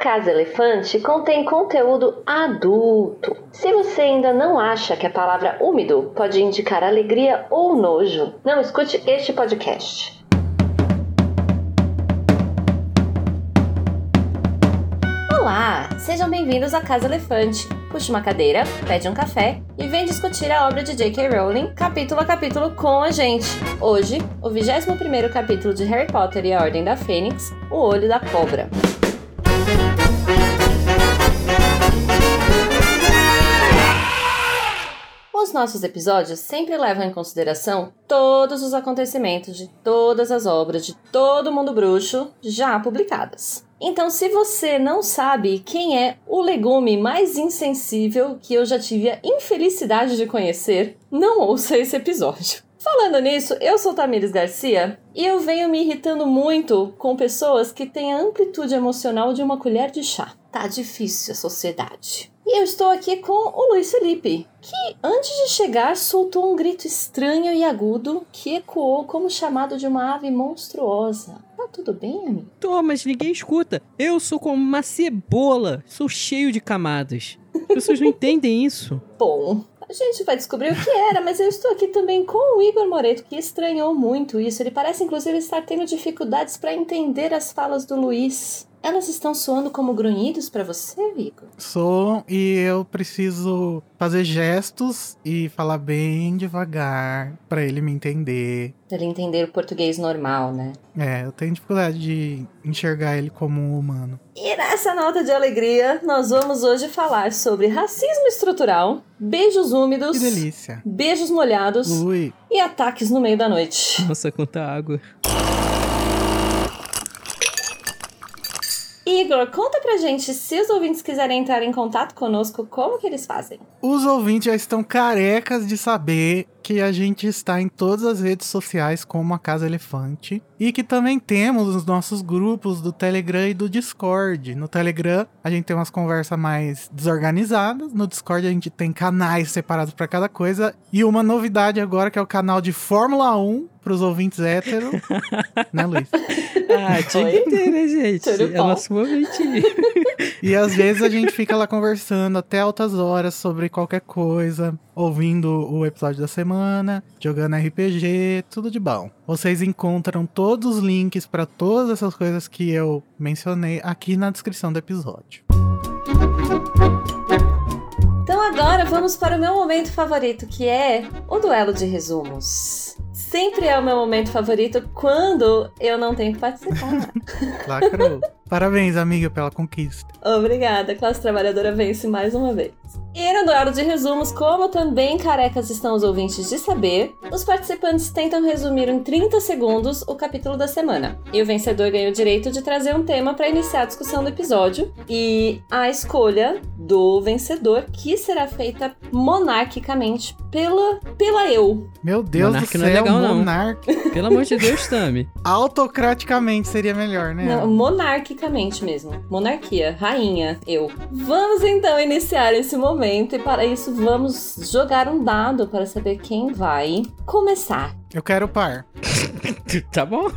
Casa Elefante contém conteúdo adulto. Se você ainda não acha que a palavra úmido pode indicar alegria ou nojo, não escute este podcast. Olá, sejam bem-vindos à Casa Elefante. Puxe uma cadeira, pede um café e vem discutir a obra de J.K. Rowling capítulo a capítulo com a gente. Hoje, o 21º capítulo de Harry Potter e a Ordem da Fênix, O Olho da Cobra. Nossos episódios sempre levam em consideração todos os acontecimentos de todas as obras de todo mundo bruxo já publicadas. Então, se você não sabe quem é o legume mais insensível que eu já tive a infelicidade de conhecer, não ouça esse episódio. Falando nisso, eu sou Tamires Garcia e eu venho me irritando muito com pessoas que têm a amplitude emocional de uma colher de chá. Tá difícil a sociedade. E eu estou aqui com o Luiz Felipe, que antes de chegar soltou um grito estranho e agudo que ecoou como chamado de uma ave monstruosa. Tá tudo bem, amigo? Tô, mas ninguém escuta. Eu sou como uma cebola, sou cheio de camadas. As pessoas não entendem isso. Bom, a gente vai descobrir o que era, mas eu estou aqui também com o Igor Moreto, que estranhou muito isso. Ele parece, inclusive, estar tendo dificuldades para entender as falas do Luiz. Elas estão soando como grunhidos para você, Igor? Sou e eu preciso fazer gestos e falar bem devagar para ele me entender. Pra ele entender o português normal, né? É, eu tenho dificuldade de enxergar ele como um humano. E nessa nota de alegria, nós vamos hoje falar sobre racismo estrutural, beijos úmidos, Que delícia. beijos molhados Ui, e ataques no meio da noite. Nossa, quanta água. Igor, conta pra gente, se os ouvintes quiserem entrar em contato conosco, como que eles fazem? os ouvintes já estão carecas de saber que a gente está em todas as redes sociais como a Casa Elefante e que também temos os nossos grupos do Telegram e do Discord. No Telegram a gente tem umas conversas mais desorganizadas, no Discord a gente tem canais separados para cada coisa e uma novidade agora que é o canal de Fórmula 1 para os ouvintes héteros, né, Luiz? Ah, tinha que ter, né, gente? É nosso momentinho. E às vezes a gente fica lá conversando até altas horas sobre qualquer coisa, ouvindo o episódio da semana, jogando RPG, tudo de bom. Vocês encontram todos os links para todas essas coisas que eu mencionei aqui na descrição do episódio. Então agora vamos para o meu momento favorito, que é o duelo de resumos. Sempre é o meu momento favorito quando eu não tenho que participar. Lacrou. Parabéns, amiga, pela conquista. Obrigada, a classe trabalhadora vence mais uma vez. E no duelo de resumos, como também carecas estão os ouvintes de saber, os participantes tentam resumir em 30 segundos o capítulo da semana. E o vencedor ganha o direito de trazer um tema para iniciar a discussão do episódio. E a escolha do vencedor, que será feita monarquicamente pela, pela eu. Meu Deus Monark do não é céu, legal, não. monarca. Pelo amor de Deus, Tami. Autocraticamente seria melhor, né? Não, monarquicamente mesmo. Monarquia, rainha, eu. Vamos então iniciar esse momento e para isso vamos jogar um dado para saber quem vai começar. Eu quero par. Tá bom?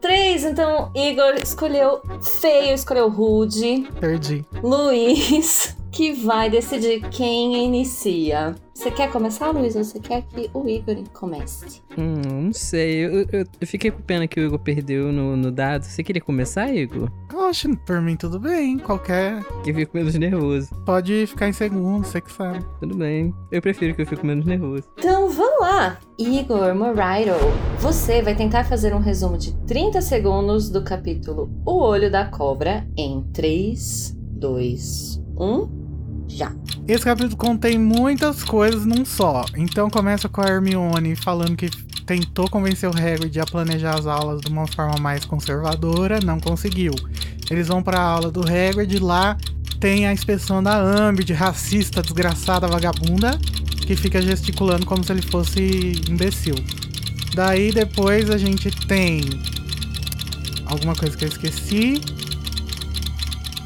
Três, então Igor escolheu feio, escolheu rude. Perdi. Luiz, que vai decidir quem inicia. Você quer começar, Luiz? Ou você quer que o Igor comece? Hum, não sei. Eu, eu- eu fiquei com pena que o Igor perdeu no, no dado. Você queria começar, Igor? Eu acho, por mim, tudo bem. Qualquer. Que eu fico menos nervoso. Pode ficar em segundo, você que sabe. Tudo bem. Eu prefiro que eu fico menos nervoso. Então vamos lá! Igor Morairo, você vai tentar fazer um resumo de 30 segundos do capítulo O Olho da Cobra em 3, 2, 1, já. Esse capítulo contém muitas coisas num só. Então começa com a Hermione falando que tentou convencer o Hagrid a planejar as aulas de uma forma mais conservadora, não conseguiu. Eles vão pra aula do Hagrid, lá tem a inspeção da Ambid, racista, desgraçada, vagabunda, que fica gesticulando como se ele fosse imbecil. Daí depois a gente tem alguma coisa que eu esqueci.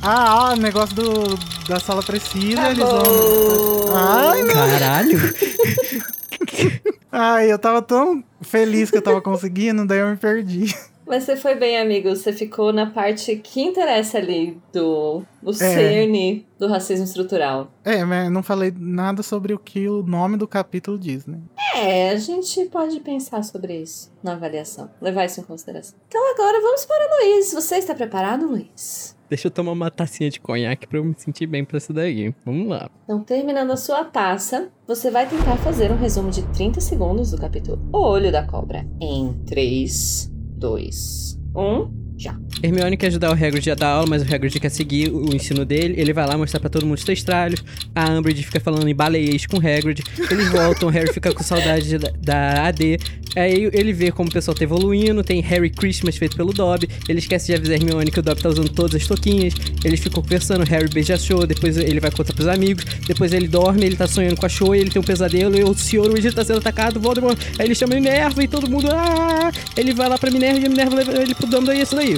Ah, ah, o negócio do, da sala precisa, eles vão. Ai, meu Caralho! Ai, eu tava tão feliz que eu tava conseguindo, daí eu me perdi. Mas você foi bem, amigo. Você ficou na parte que interessa ali do o cerne do racismo estrutural. É, mas não falei nada sobre o que o nome do capítulo diz, né? É, a gente pode pensar sobre isso na avaliação, levar isso em consideração. Então agora vamos para o Luiz. Você está preparado, Luiz? Deixa eu tomar uma tacinha de conhaque pra eu me sentir bem pra isso daí. Vamos lá. Então, terminando a sua taça, você vai tentar fazer um resumo de 30 segundos do capítulo O Olho da Cobra. Em 3, 2, 1 já. Hermione quer ajudar o Hagrid a dar aula, mas o Hagrid quer seguir o ensino dele. Ele vai lá mostrar pra todo mundo os testralhos. A Umbridge fica falando em baleiês com o Hagrid. Eles voltam, o Harry fica com saudade da, da AD. Aí ele vê como o pessoal tá evoluindo. Tem Harry Christmas feito pelo Dobby. Ele esquece de avisar Hermione que o Dobby tá usando todas as toquinhas. Eles ficam conversando, Harry beija a Show. Depois ele vai contar pros amigos. Depois ele dorme, ele tá sonhando com a Show. Ele tem um pesadelo. E o Senhor Weasley tá sendo atacado. Voldemort. Aí ele chama Minerva e todo mundo... Ah! Ele vai lá pra Minerva e Minerva leva ele pro Dumbledore e é isso daí.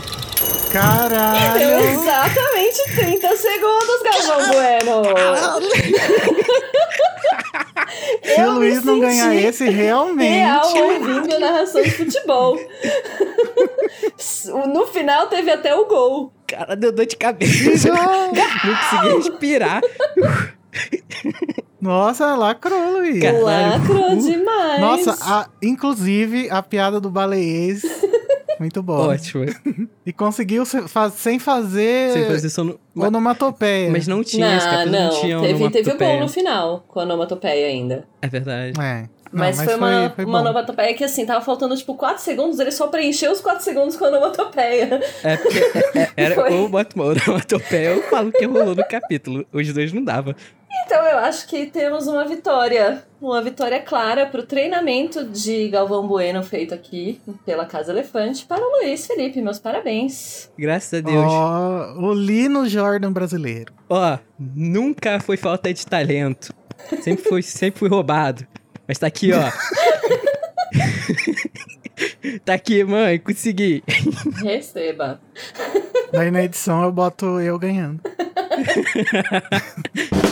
Caralho! Deu exatamente 30 segundos, Galvão Bueno! Se Eu o Luiz não ganhar esse, realmente. Real ouvindo a narração de futebol. No final teve até o gol. Cara, deu dor de cabeça. Não. Não consegui respirar. Nossa, lacrou, Luiz. Lacrou demais. Nossa, a- inclusive a piada do baleiês. Muito boa. Ótimo. E conseguiu sem fazer Sem fazer som no... Mas, onomatopeia. mas não tinha, esse Não, capítulo não, não. tinha Teve, teve o gol no final, com a onomatopeia ainda. É verdade. É. Não, Mas, foi uma, foi uma bom. onomatopeia que, assim, tava faltando, tipo, 4 segundos, ele só preencheu os 4 segundos com a onomatopeia. É porque é- é- era Foi. ou uma onomatopeia ou falo que rolou no capítulo. Os dois não dava. Então eu acho que temos uma vitória. Uma vitória clara pro treinamento de Galvão Bueno feito aqui pela Casa Elefante para o Luiz Felipe. Meus parabéns. Graças a Deus. Ó, o Lino Jordan brasileiro. Ó, nunca foi falta de talento. Sempre foi, sempre fui roubado. Mas tá aqui, ó. tá aqui, mãe, consegui. Receba. Daí na edição eu boto eu ganhando.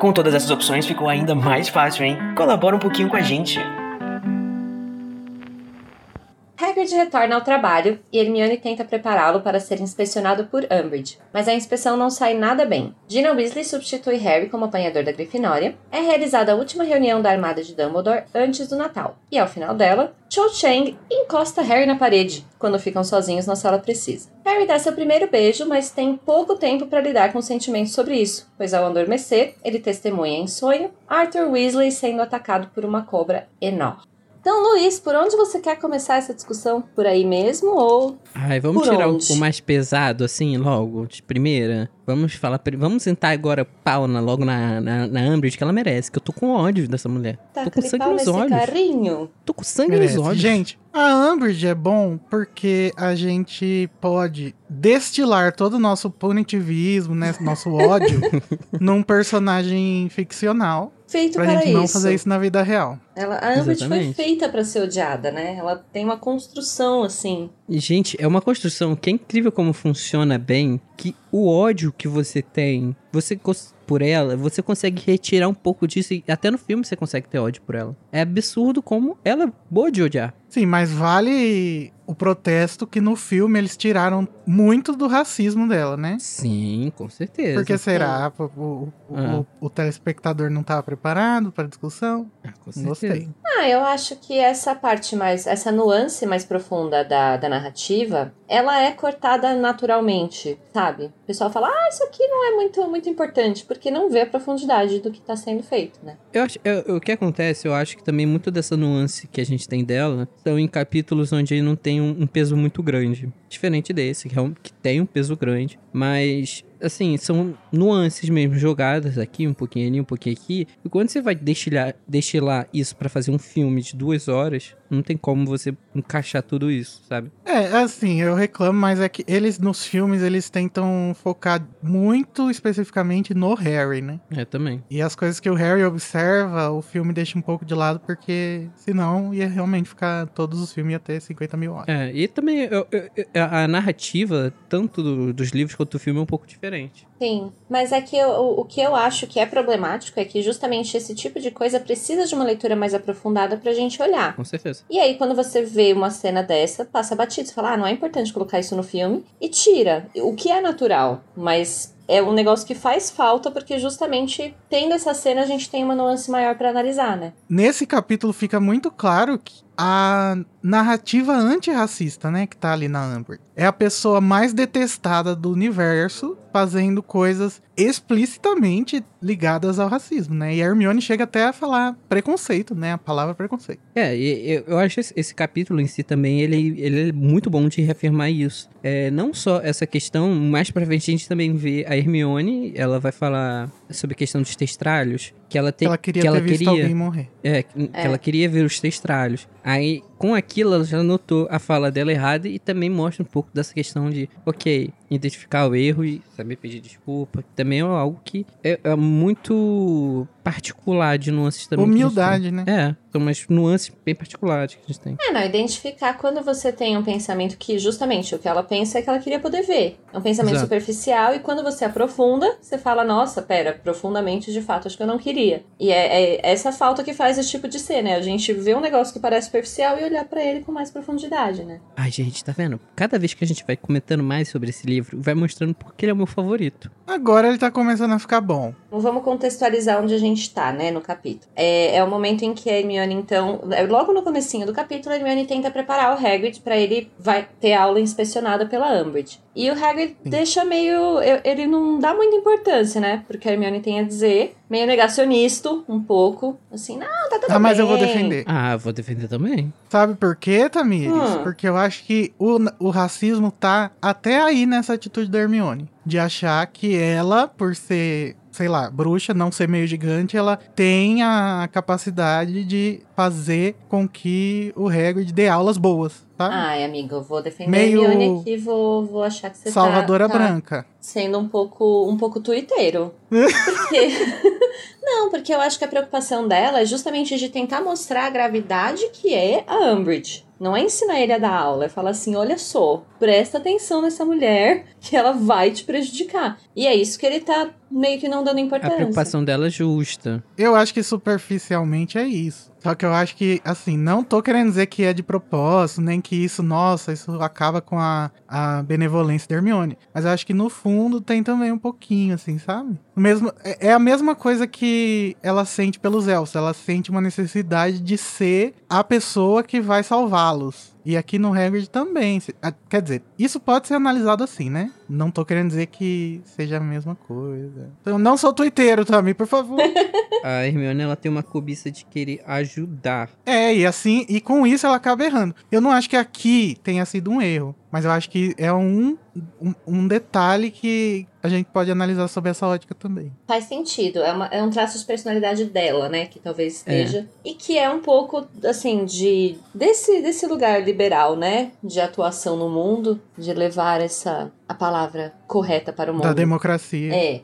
Com todas essas opções ficou ainda mais fácil, hein? Colabora um pouquinho com a gente. Hagrid retorna ao trabalho e Hermione tenta prepará-lo para ser inspecionado por Umbridge, mas a inspeção não sai nada bem. Gina Weasley substitui Harry como apanhador da Grifinória. É realizada a última reunião da Armada de Dumbledore antes do Natal, e ao final dela, Cho Chang encosta Harry na parede quando ficam sozinhos na sala precisa. Harry dá seu primeiro beijo, mas tem pouco tempo para lidar com sentimentos sobre isso, pois ao adormecer, ele testemunha em sonho Arthur Weasley sendo atacado por uma cobra enorme. Então, Luiz, por onde você quer começar essa discussão? Por aí mesmo ou Ai, vamos Por tirar o, onde? o mais pesado, assim, logo, de primeira. Vamos falar. Vamos sentar agora pau na, logo na, na, na Umbridge, que ela merece, que eu tô com ódio dessa mulher. tô com sangue nos olhos. carrinho? Tô com sangue Merece. nos olhos. Gente, a Umbridge é bom porque a gente pode destilar todo o nosso punitivismo, né, nosso ódio, num personagem ficcional. Feito Pra para gente isso. não fazer isso na vida real. Ela, a Umbridge foi feita para ser odiada, né? Ela tem uma construção assim. E, gente, é uma construção que é incrível como funciona bem, que o ódio que você tem, você por ela, você consegue retirar um pouco disso e até no filme você consegue ter ódio por ela. É absurdo como ela é boa de odiar. Sim, mas vale o protesto que no filme eles tiraram muito do racismo dela, né? Sim, com certeza. Por que será? O, o- o- Ah. o- o telespectador não estava preparado para discussão? Ah, com certeza. Gostei. Ah, eu acho que essa parte mais, essa nuance mais profunda da, da narrativa, ela é cortada naturalmente, sabe? O pessoal fala, ah, isso aqui não é muito, muito importante, porque não vê a profundidade do que tá sendo feito, né? Eu acho, eu- o que acontece, eu acho que também muito dessa nuance que a gente tem dela são em capítulos onde ele não tem um, um peso muito grande. Diferente desse, que, é um- que tem um peso grande. Mas assim, são nuances mesmo jogadas aqui, um pouquinho ali, um pouquinho aqui. E quando você vai destilar, destilar isso pra fazer um filme de duas horas, não tem como você encaixar tudo isso, sabe? É, assim, eu reclamo, mas é que eles nos filmes eles tentam focar muito especificamente no Harry, né? É, também. E as coisas que o Harry observa, o filme deixa um pouco de lado, porque senão ia realmente ficar. Todos os filmes ia ter 50 mil horas. É, e também eu- eu- a narrativa, tanto do- dos livros quanto do filme, é um pouco diferente. Sim, mas é que eu- o, o que eu acho que é problemático é que justamente esse tipo de coisa precisa de uma leitura mais aprofundada pra gente olhar. Com certeza. E aí, quando você vê uma cena dessa, passa batido. Você fala, ah, não é importante colocar isso no filme. E tira. O que é natural. Mas é um negócio que faz falta, porque justamente tendo essa cena, a gente tem uma nuance maior pra analisar, né? Nesse capítulo fica muito claro que a narrativa antirracista, né, que tá ali na Amber, é a pessoa mais detestada do universo fazendo coisas explicitamente ligadas ao racismo, né? E a Hermione chega até a falar preconceito, né? A palavra preconceito. É, eu, eu acho esse capítulo em si também, ele, ele é muito bom de reafirmar isso. É, não só essa questão, mais pra frente a gente também vê a Hermione, ela vai falar sobre a questão dos testralhos, que ela, tem, ela queria que ela ter visto queria, alguém morrer. É, que que É. ela queria ver os testralhos. Aí, com aquilo, ela já notou a fala dela errada e também mostra um pouco dessa questão de, ok, identificar o erro e saber pedir desculpa. Também é algo que é, é muito particular de nuances também. Humildade, né? É, são umas nuances bem particulares que a gente tem. É, não, identificar quando você tem um pensamento que justamente o que ela pensa é que ela queria poder ver. É um pensamento Exato. superficial e quando você aprofunda, você fala, nossa, pera, profundamente de fato, acho que eu não queria. E é, é essa falta que faz esse tipo de ser, né? A gente vê um negócio que parece superficial e olhar pra ele com mais profundidade, né? Ai, gente, tá vendo? Cada vez que a gente vai comentando mais sobre esse livro, vai mostrando porque ele é o meu favorito. Agora ele tá começando a ficar bom. Vamos contextualizar onde a gente tá, né, no capítulo. É, é o momento em que a Hermione, então, é logo no comecinho do capítulo, a Hermione tenta preparar o Hagrid pra ele vai ter aula inspecionada pela Umbridge. E o Hagrid deixa meio... Ele não dá muita importância, né, porque a Hermione tem a dizer. Meio negacionista, um pouco. Assim, não, tá tudo Ah, mas eu vou bem. defender. Ah, vou defender também. Sabe por quê, Tamires? Hum. Porque eu acho que o, o racismo tá até aí nessa atitude da Hermione. De achar que ela, por ser, sei lá, bruxa, não ser meio gigante, ela tem a capacidade de fazer com que o Hagrid dê aulas boas, tá? Ai, amiga, eu vou defender Meio a Hermione aqui, vou, vou achar que você Salvadora tá, tá Branca. sendo um pouco, um pouco tuiteiro. Porque... Não, porque eu acho que a preocupação dela é justamente de tentar mostrar a gravidade que é a Umbridge. Não é ensinar ele a dar aula, é falar assim, olha só, presta atenção nessa mulher que ela vai te prejudicar. E é isso que ele tá meio que não dando A importância. preocupação dela é justa. Eu acho que superficialmente é isso. Só que eu acho que, assim, não tô querendo dizer que é de propósito, nem que isso, nossa, isso acaba com a, a benevolência da Hermione. Mas eu acho que no fundo tem também um pouquinho, assim, sabe? Mesmo, é é a mesma coisa que ela sente pelos elfos. Ela sente uma necessidade de ser a pessoa que vai salvá-los. E aqui no Hagrid também. Quer dizer, isso pode ser analisado assim, né? Não tô querendo dizer que seja a mesma coisa. Então, não sou twitteiro, Tami, por favor. A Hermione, ela tem uma cobiça de querer ajudar. É, e assim, e com isso ela acaba errando. Eu não acho que aqui tenha sido um erro, mas eu acho que é um, um, um detalhe que a gente pode analisar sobre essa ótica também. Faz sentido. É, uma- é um traço de personalidade dela, né? Que talvez esteja. E que é um pouco, assim, de. Desse, desse lugar liberal, né? De atuação no mundo. De levar essa. A palavra correta para o mundo. Da democracia. É.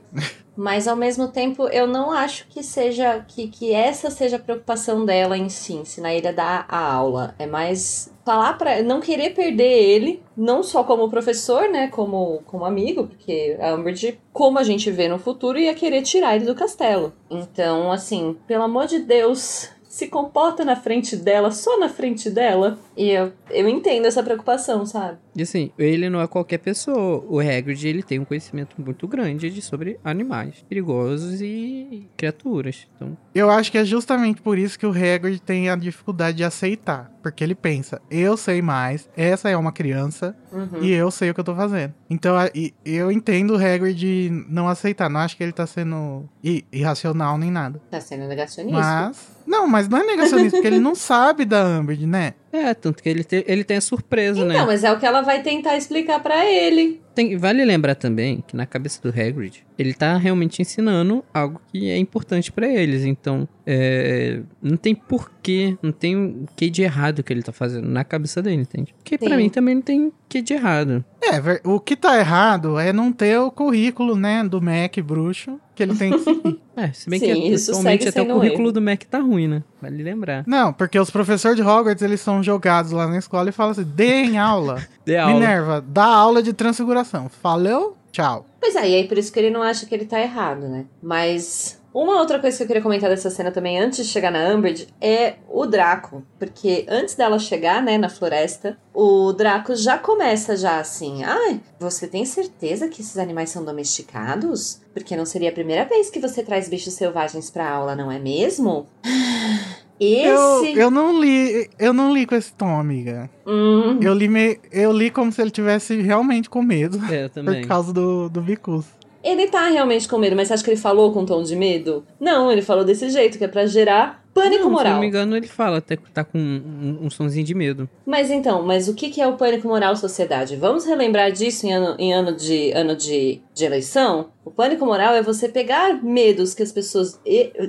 Mas ao mesmo tempo, eu não acho que seja. Que, que essa seja a preocupação dela em si, ensinar ele a dar a aula. É mais falar pra. Não querer perder ele, não só como professor, né? Como, como amigo, porque a Umbridge, como a gente vê no futuro, ia querer tirar ele do castelo. Então, assim, pelo amor de Deus. Se comporta na frente dela, só na frente dela. E eu, eu entendo essa preocupação, sabe? E assim, ele não é qualquer pessoa. O Hagrid, ele tem um conhecimento muito grande de sobre animais perigosos e criaturas. Então, Eu acho que é justamente por isso que o Hagrid tem a dificuldade de aceitar. Porque ele pensa, eu sei mais, essa é uma criança, Uhum. e eu sei o que eu tô fazendo. Então, eu entendo o Hagrid não aceitar. Não acho que ele tá sendo irracional nem nada. Tá sendo negacionista. Mas. Não, mas não é negacionista, porque ele não sabe da Umbridge, né? É, tanto que ele, te- ele tem a surpresa, né? Então, mas é o que ela vai tentar explicar pra ele. Tem- vale lembrar também que na cabeça do Hagrid, ele tá realmente ensinando algo que é importante pra eles. Então, é, não tem porquê, não tem o que de errado que ele tá fazendo na cabeça dele, entende? Porque pra Sim. mim também não tem o que de errado. É, o que tá errado é não ter o currículo, né, do Mac bruxo que ele tem que seguir. É, se bem Sim, que isso atualmente até o currículo erro. do Mac tá ruim, né? Vale lembrar. não, porque os professores de Hogwarts, eles são jogados lá na escola e falam assim, deem aula. Dê aula. Minerva, dá aula de transfiguração. Falou? Tchau. Pois é, e aí por isso que ele não acha que ele tá errado, né? Mas uma outra coisa que eu queria comentar dessa cena também, antes de chegar na Umbridge, é o Draco. Porque antes dela chegar, né, na floresta, o Draco já começa já assim, ai, você tem certeza que esses animais são domesticados? Porque não seria a primeira vez que você traz bichos selvagens pra aula, não é mesmo? Eu, Esse... eu não li, eu não li com esse tom, amiga. Hum, Eu li, me, eu li como se ele tivesse realmente com medo. É, eu Por também. causa do, do Bicus. Ele tá realmente com medo, mas você acha que ele falou com tom de medo? Não, ele falou desse jeito, que é pra gerar pânico Não, se moral. não me engano, ele fala até que tá com um, um sonzinho de medo. Mas então, mas o que que é o pânico moral sociedade? Vamos relembrar disso em ano, em ano, de, ano de, de eleição? O pânico moral é você pegar medos que as pessoas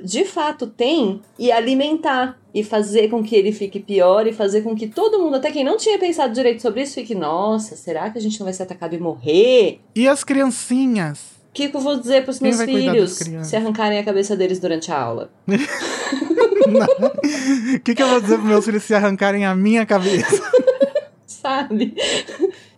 de fato têm e alimentar. E fazer com que ele fique pior e fazer com que todo mundo, até quem não tinha pensado direito sobre isso, fique: nossa, será que a gente não vai ser atacado e morrer? E as criancinhas? O que, que eu vou dizer pros meus filhos se arrancarem a cabeça deles durante a aula? O que, que eu vou dizer pros meus filhos se arrancarem a minha cabeça? sabe?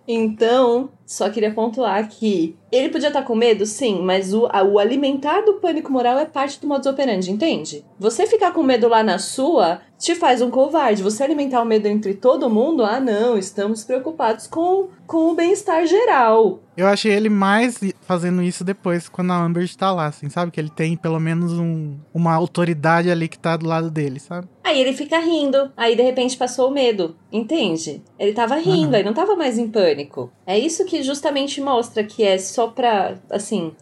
Então, só queria pontuar que ele podia estar com medo, sim, mas o, a- o alimentar do pânico moral é parte do modus operandi, entende? Você ficar com medo lá na sua te faz um covarde. Você alimentar o medo entre todo mundo, ah, não, estamos preocupados com, com o bem-estar geral. Eu achei ele mais fazendo isso depois, quando a Amber tá lá, assim, sabe? Que ele tem pelo menos um, uma autoridade ali que tá do lado dele, sabe? Aí ele fica rindo, aí de repente passou o medo, entende? Ele tava rindo, aí não tava mais em pânico. É isso que justamente mostra que é só pra, assim,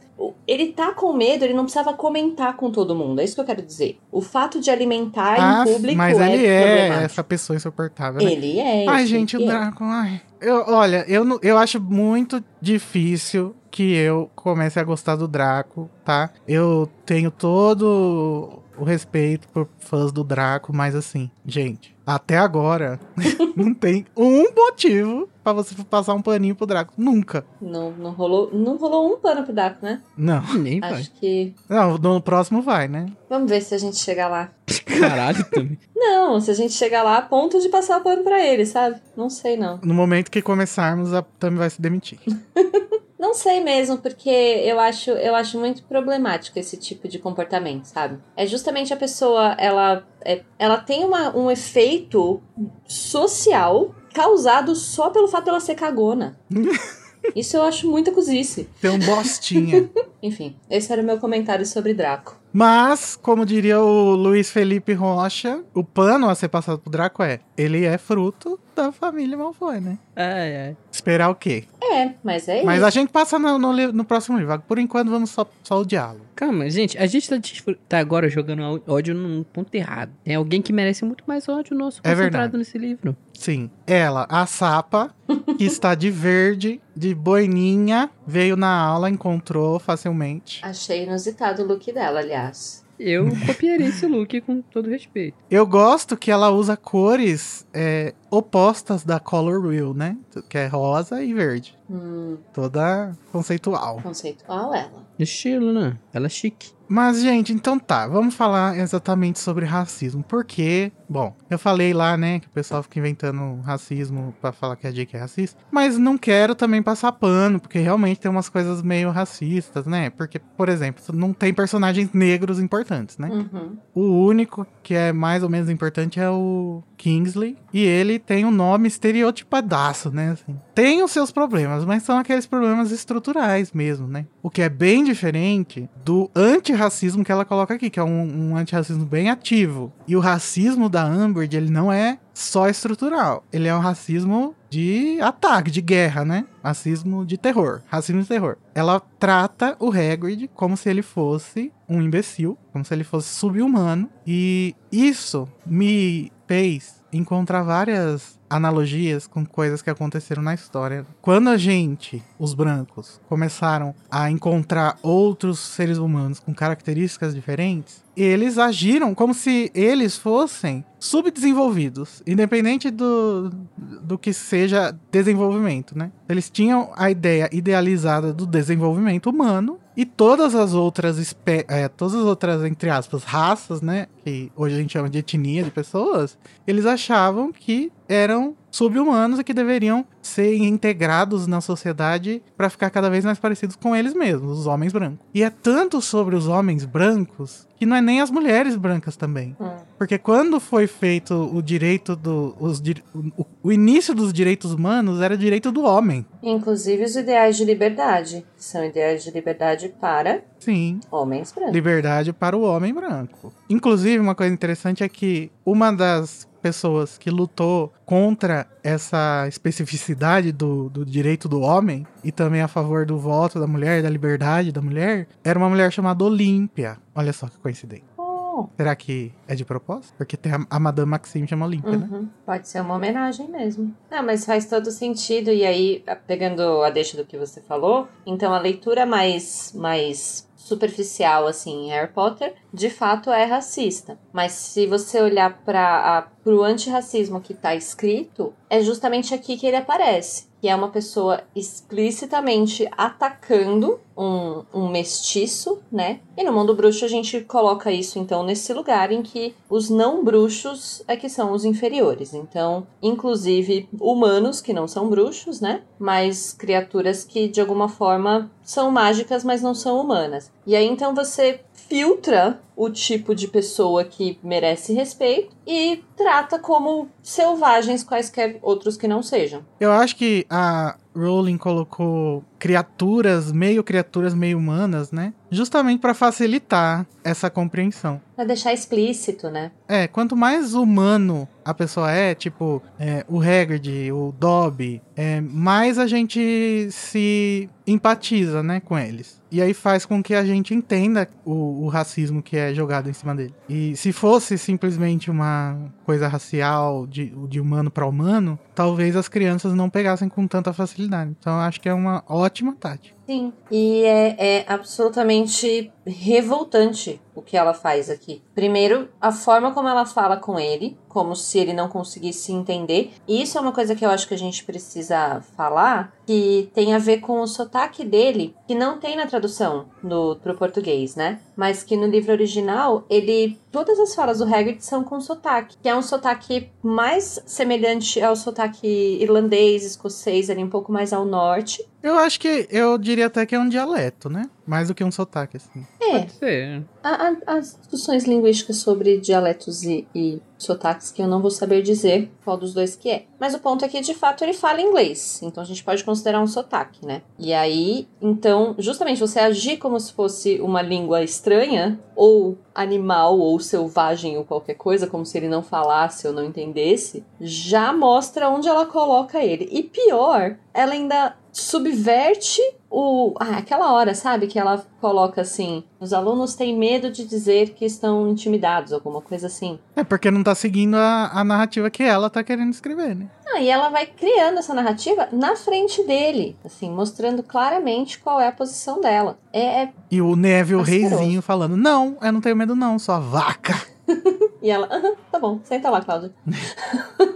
ele tá com medo, ele não precisava comentar com todo mundo, é isso que eu quero dizer. O fato de alimentar Ah, em público mas é ele é essa pessoa insuportável, né? Ele é. Ai, gente, o é. Draco, ai. Eu, olha, eu, eu acho muito difícil que eu comece a gostar do Draco, tá? Eu tenho todo o respeito por fãs do Draco, mas assim, gente, até agora não tem um motivo pra você passar um paninho pro Draco. Nunca. Não, não, rolou, não rolou um pano pro Daco, né? Não. Nem vai. Acho que. Não, no próximo vai, né? Vamos ver se a gente chegar lá. Caralho também. Não, se a gente chegar lá a ponto de passar o pano pra ele, sabe? Não sei, não. No momento que começarmos, a Tami vai se demitir. Não sei mesmo, porque eu acho, eu acho muito problemático esse tipo de comportamento, sabe? É justamente a pessoa, ela, é- ela tem uma, um efeito social causado só pelo fato dela ser cagona. Isso eu acho muita cozice. Tem um bostinha. Enfim, esse era o meu comentário sobre Draco. Mas, como diria o Luiz Felipe Rocha, o pano a ser passado pro Draco é: ele é fruto da família Malfoy, né? Ai, ai. Esperar o quê? É, mas é Mas isso. a gente passa no, no no próximo livro. Por enquanto, vamos só, só o diálogo. Calma, gente, a gente tá, tá agora jogando ódio num ponto errado. Tem alguém que merece muito mais ódio nosso É concentrado verdade. nesse livro. Sim, ela, a sapa, que está de verde, de boininha, veio na aula, encontrou facilmente. Achei inusitado o look dela, aliás. Eu copiaria esse look com todo respeito. Eu gosto que ela usa cores é, opostas da Color Wheel, né? Que é rosa e verde. Hum, Toda conceitual. conceitual ela. Estilo, né? Ela é chique. Mas, gente, então tá, vamos falar exatamente sobre racismo. Porque, bom, eu falei lá, né, que o pessoal fica inventando racismo pra falar que a Jake é racista. Mas não quero também passar pano, porque realmente tem umas coisas meio racistas, né? Porque, por exemplo, não tem personagens negros importantes, né? Uhum. O único que é mais ou menos importante é o Kingsley. E ele tem um nome estereotipadaço, né? Assim. Tem os seus problemas, mas são aqueles problemas estruturais mesmo, né? O que é bem diferente do antirracismo que ela coloca aqui, que é um, um antirracismo bem ativo. E o racismo da Amber, ele não é só estrutural. Ele é um racismo de ataque, de guerra, né? Racismo de terror. Racismo de terror. Ela trata o Hagrid como se ele fosse um imbecil, como se ele fosse sub-humano. E isso me fez encontrar várias analogias com coisas que aconteceram na história. Quando a gente, os brancos, começaram a encontrar outros seres humanos com características diferentes, eles agiram como se eles fossem subdesenvolvidos, independente do, do que seja desenvolvimento, né? Eles tinham a ideia idealizada do desenvolvimento humano e todas as outras é, todas as outras entre aspas raças, né, que hoje a gente chama de etnia de pessoas, eles achavam que eram subhumanos e que deveriam ser integrados na sociedade para ficar cada vez mais parecidos com eles mesmos, os homens brancos. E é tanto sobre os homens brancos que não é nem as mulheres brancas também. Hum. Porque quando foi feito o direito do. Os, o, o, início dos direitos humanos era direito do homem. Inclusive os ideais de liberdade. São ideais de liberdade para Sim. homens brancos. Liberdade para o homem branco. Inclusive, uma coisa interessante é que uma das pessoas que lutou contra essa especificidade do, do direito do homem e também a favor do voto da mulher, da liberdade da mulher, era uma mulher chamada Olímpia. Olha só que coincidência. Oh, Será que é de propósito? Porque tem a, a Madame Maxime chama Olímpia, né? uhum. Pode ser uma homenagem mesmo. Não, mas faz todo sentido. E aí, pegando a deixa do que você falou, então a leitura mais, mais superficial, assim, Harry Potter, de fato é racista. Mas se você olhar para o antirracismo que está escrito, é justamente aqui que ele aparece. Que é uma pessoa explicitamente atacando um, um mestiço, né? E no mundo bruxo a gente coloca isso então nesse lugar em que os não bruxos é que são os inferiores. Então, inclusive humanos que não são bruxos, né? Mas criaturas que de alguma forma são mágicas, mas não são humanas. E aí então você filtra o tipo de pessoa que merece respeito e trata como selvagens quaisquer outros que não sejam. Eu acho que a Rowling colocou criaturas, meio criaturas, meio humanas, né? Justamente para facilitar essa compreensão. Pra deixar explícito, né? É, quanto mais humano a pessoa é, tipo é, o Hagrid, o Dobby, é, mais a gente se empatiza, né, com eles. E aí faz com que a gente entenda o, o racismo que é jogado em cima dele. E se fosse simplesmente uma coisa racial de, de humano para humano, talvez as crianças não pegassem com tanta facilidade. Então eu acho que é uma ótima tática. Sim. E é, é absolutamente revoltante o que ela faz aqui. Primeiro, a forma como ela fala com ele, como se ele não conseguisse entender. E isso é uma coisa que eu acho que a gente precisa falar, que tem a ver com o sotaque dele, que não tem na tradução no, pro português, né? Mas que no livro original, ele. Todas as falas do Hagrid são com sotaque, que é um sotaque mais semelhante ao sotaque irlandês, escocês, ali um pouco mais ao norte. Eu acho que eu diria até que é um dialeto, né? Mais do que um sotaque, assim. É, Pode ser. há, há- há discussões linguísticas sobre dialetos e, e sotaques que eu não vou saber dizer qual dos dois que é. Mas o ponto é que, de fato, ele fala inglês. Então a gente pode considerar um sotaque, né? E aí, então, justamente você agir como se fosse uma língua estranha, ou animal, ou selvagem, ou qualquer coisa, como se ele não falasse ou não entendesse, já mostra onde ela coloca ele. E pior, ela ainda subverte o. Ah, aquela hora, sabe? Que ela coloca assim: os alunos têm medo de dizer que estão intimidados, alguma coisa assim. É porque não tá seguindo a, a narrativa que ela tá querendo escrever, né? Ah, e ela vai criando essa narrativa na frente dele, assim, mostrando claramente qual é a posição dela. É, é- E o Neville, Asqueroso. reizinho, falando: Não, eu não tenho medo, não, sua vaca. E ela, "Aham, tá bom, senta lá, Cláudia.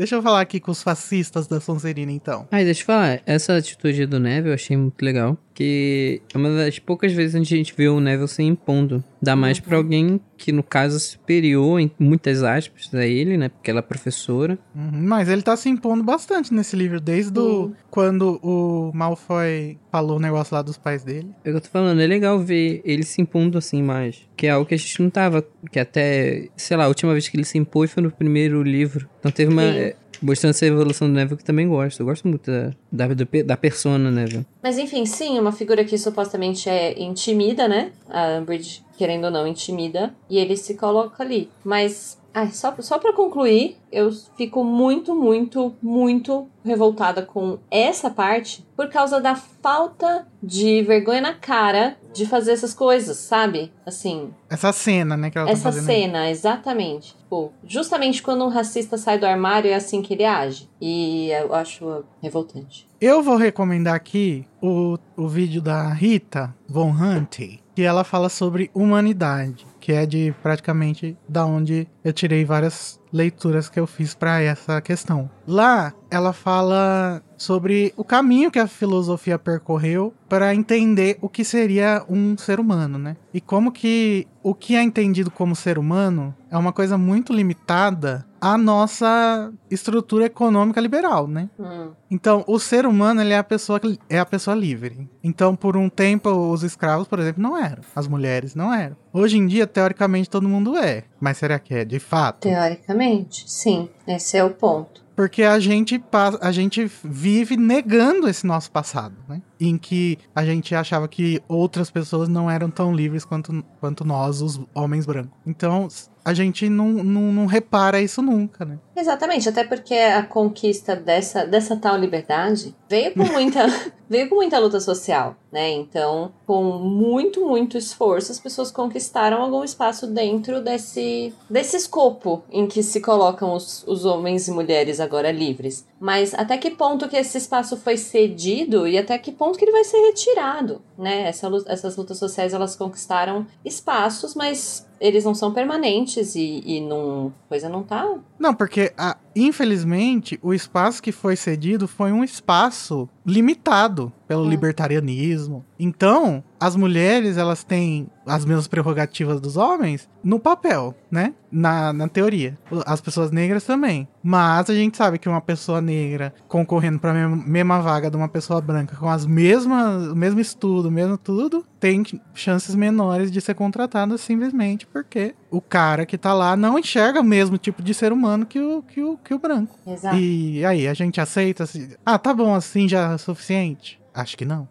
Deixa eu falar aqui com os fascistas da Sonserina, então. Ai, deixa eu falar, essa atitude do Neville eu achei muito legal. Que é uma das poucas vezes onde a gente vê o Neville se impondo. Dá mais pra alguém que, no caso, é superior, em muitas aspas, a ele, né? Porque ela é professora. Uhum, Mas ele tá se impondo bastante nesse livro, desde Sim. quando o Malfoy falou o negócio lá dos pais dele. É o que eu tô falando, é legal ver ele se impondo assim mais. Que é algo que a gente não tava. Que até, sei lá, a última vez que ele se impôs foi no primeiro livro. Então teve uma. Sim. Mostrando essa evolução do Neville que eu também gosto. Eu gosto muito da, da, da, pe- da persona Neville. Mas enfim, sim, uma figura que supostamente é intimida, né? A Umbridge, querendo ou não, intimida. E ele se coloca ali. Mas Ai, só, só pra concluir, eu fico muito, muito, muito revoltada com essa parte por causa da falta de vergonha na cara de fazer essas coisas, sabe? Assim. Essa cena, né? Que ela tá essa fazendo cena, aí. exatamente. Tipo, justamente quando um racista sai do armário é assim que ele age. E eu acho revoltante. Eu vou recomendar aqui o, o vídeo da Rita Von Hunt, que ela fala sobre humanidade, que é de praticamente da onde eu tirei várias leituras que eu fiz para essa questão. Lá ela fala sobre o caminho que a filosofia percorreu para entender o que seria um ser humano, né? E como que o que é entendido como ser humano é uma coisa muito limitada à nossa estrutura econômica liberal, né? Hum. Então, o ser humano ele é a pessoa é a pessoa livre. Então, por um tempo os escravos, por exemplo, não eram, as mulheres não eram. Hoje em dia, teoricamente, todo mundo é. Mas será que é de fato? Teoricamente, sim. Esse é o ponto. Porque a gente, a gente vive negando esse nosso passado, né? Em que a gente achava que outras pessoas não eram tão livres quanto, quanto nós, os homens brancos. Então, a gente não, não, não, repara isso nunca, né? Exatamente, até porque a conquista dessa, dessa tal liberdade veio com muita, veio com muita luta social, né? Então, com muito, muito esforço, as pessoas conquistaram algum espaço dentro desse, desse escopo em que se colocam os, os homens e mulheres agora livres. Mas até que ponto que esse espaço foi cedido e até que ponto que ele vai ser retirado, né? Essa, essas lutas sociais, elas conquistaram espaços, mas eles não são permanentes e, e não. coisa não tá. Não, porque a, infelizmente o espaço que foi cedido foi um espaço limitado pelo hum. libertarianismo. Então, as mulheres, elas têm as mesmas prerrogativas dos homens no papel, né? Na, na teoria. As pessoas negras também. Mas a gente sabe que uma pessoa negra concorrendo para a mesma vaga de uma pessoa branca com as mesmas, o mesmo estudo, mesmo tudo, tem chances menores de ser contratada simplesmente porque o cara que tá lá não enxerga o mesmo tipo de ser humano que o, que o, que o branco. Exato. E aí, a gente aceita assim, ah, tá bom, assim já é suficiente? Acho que não.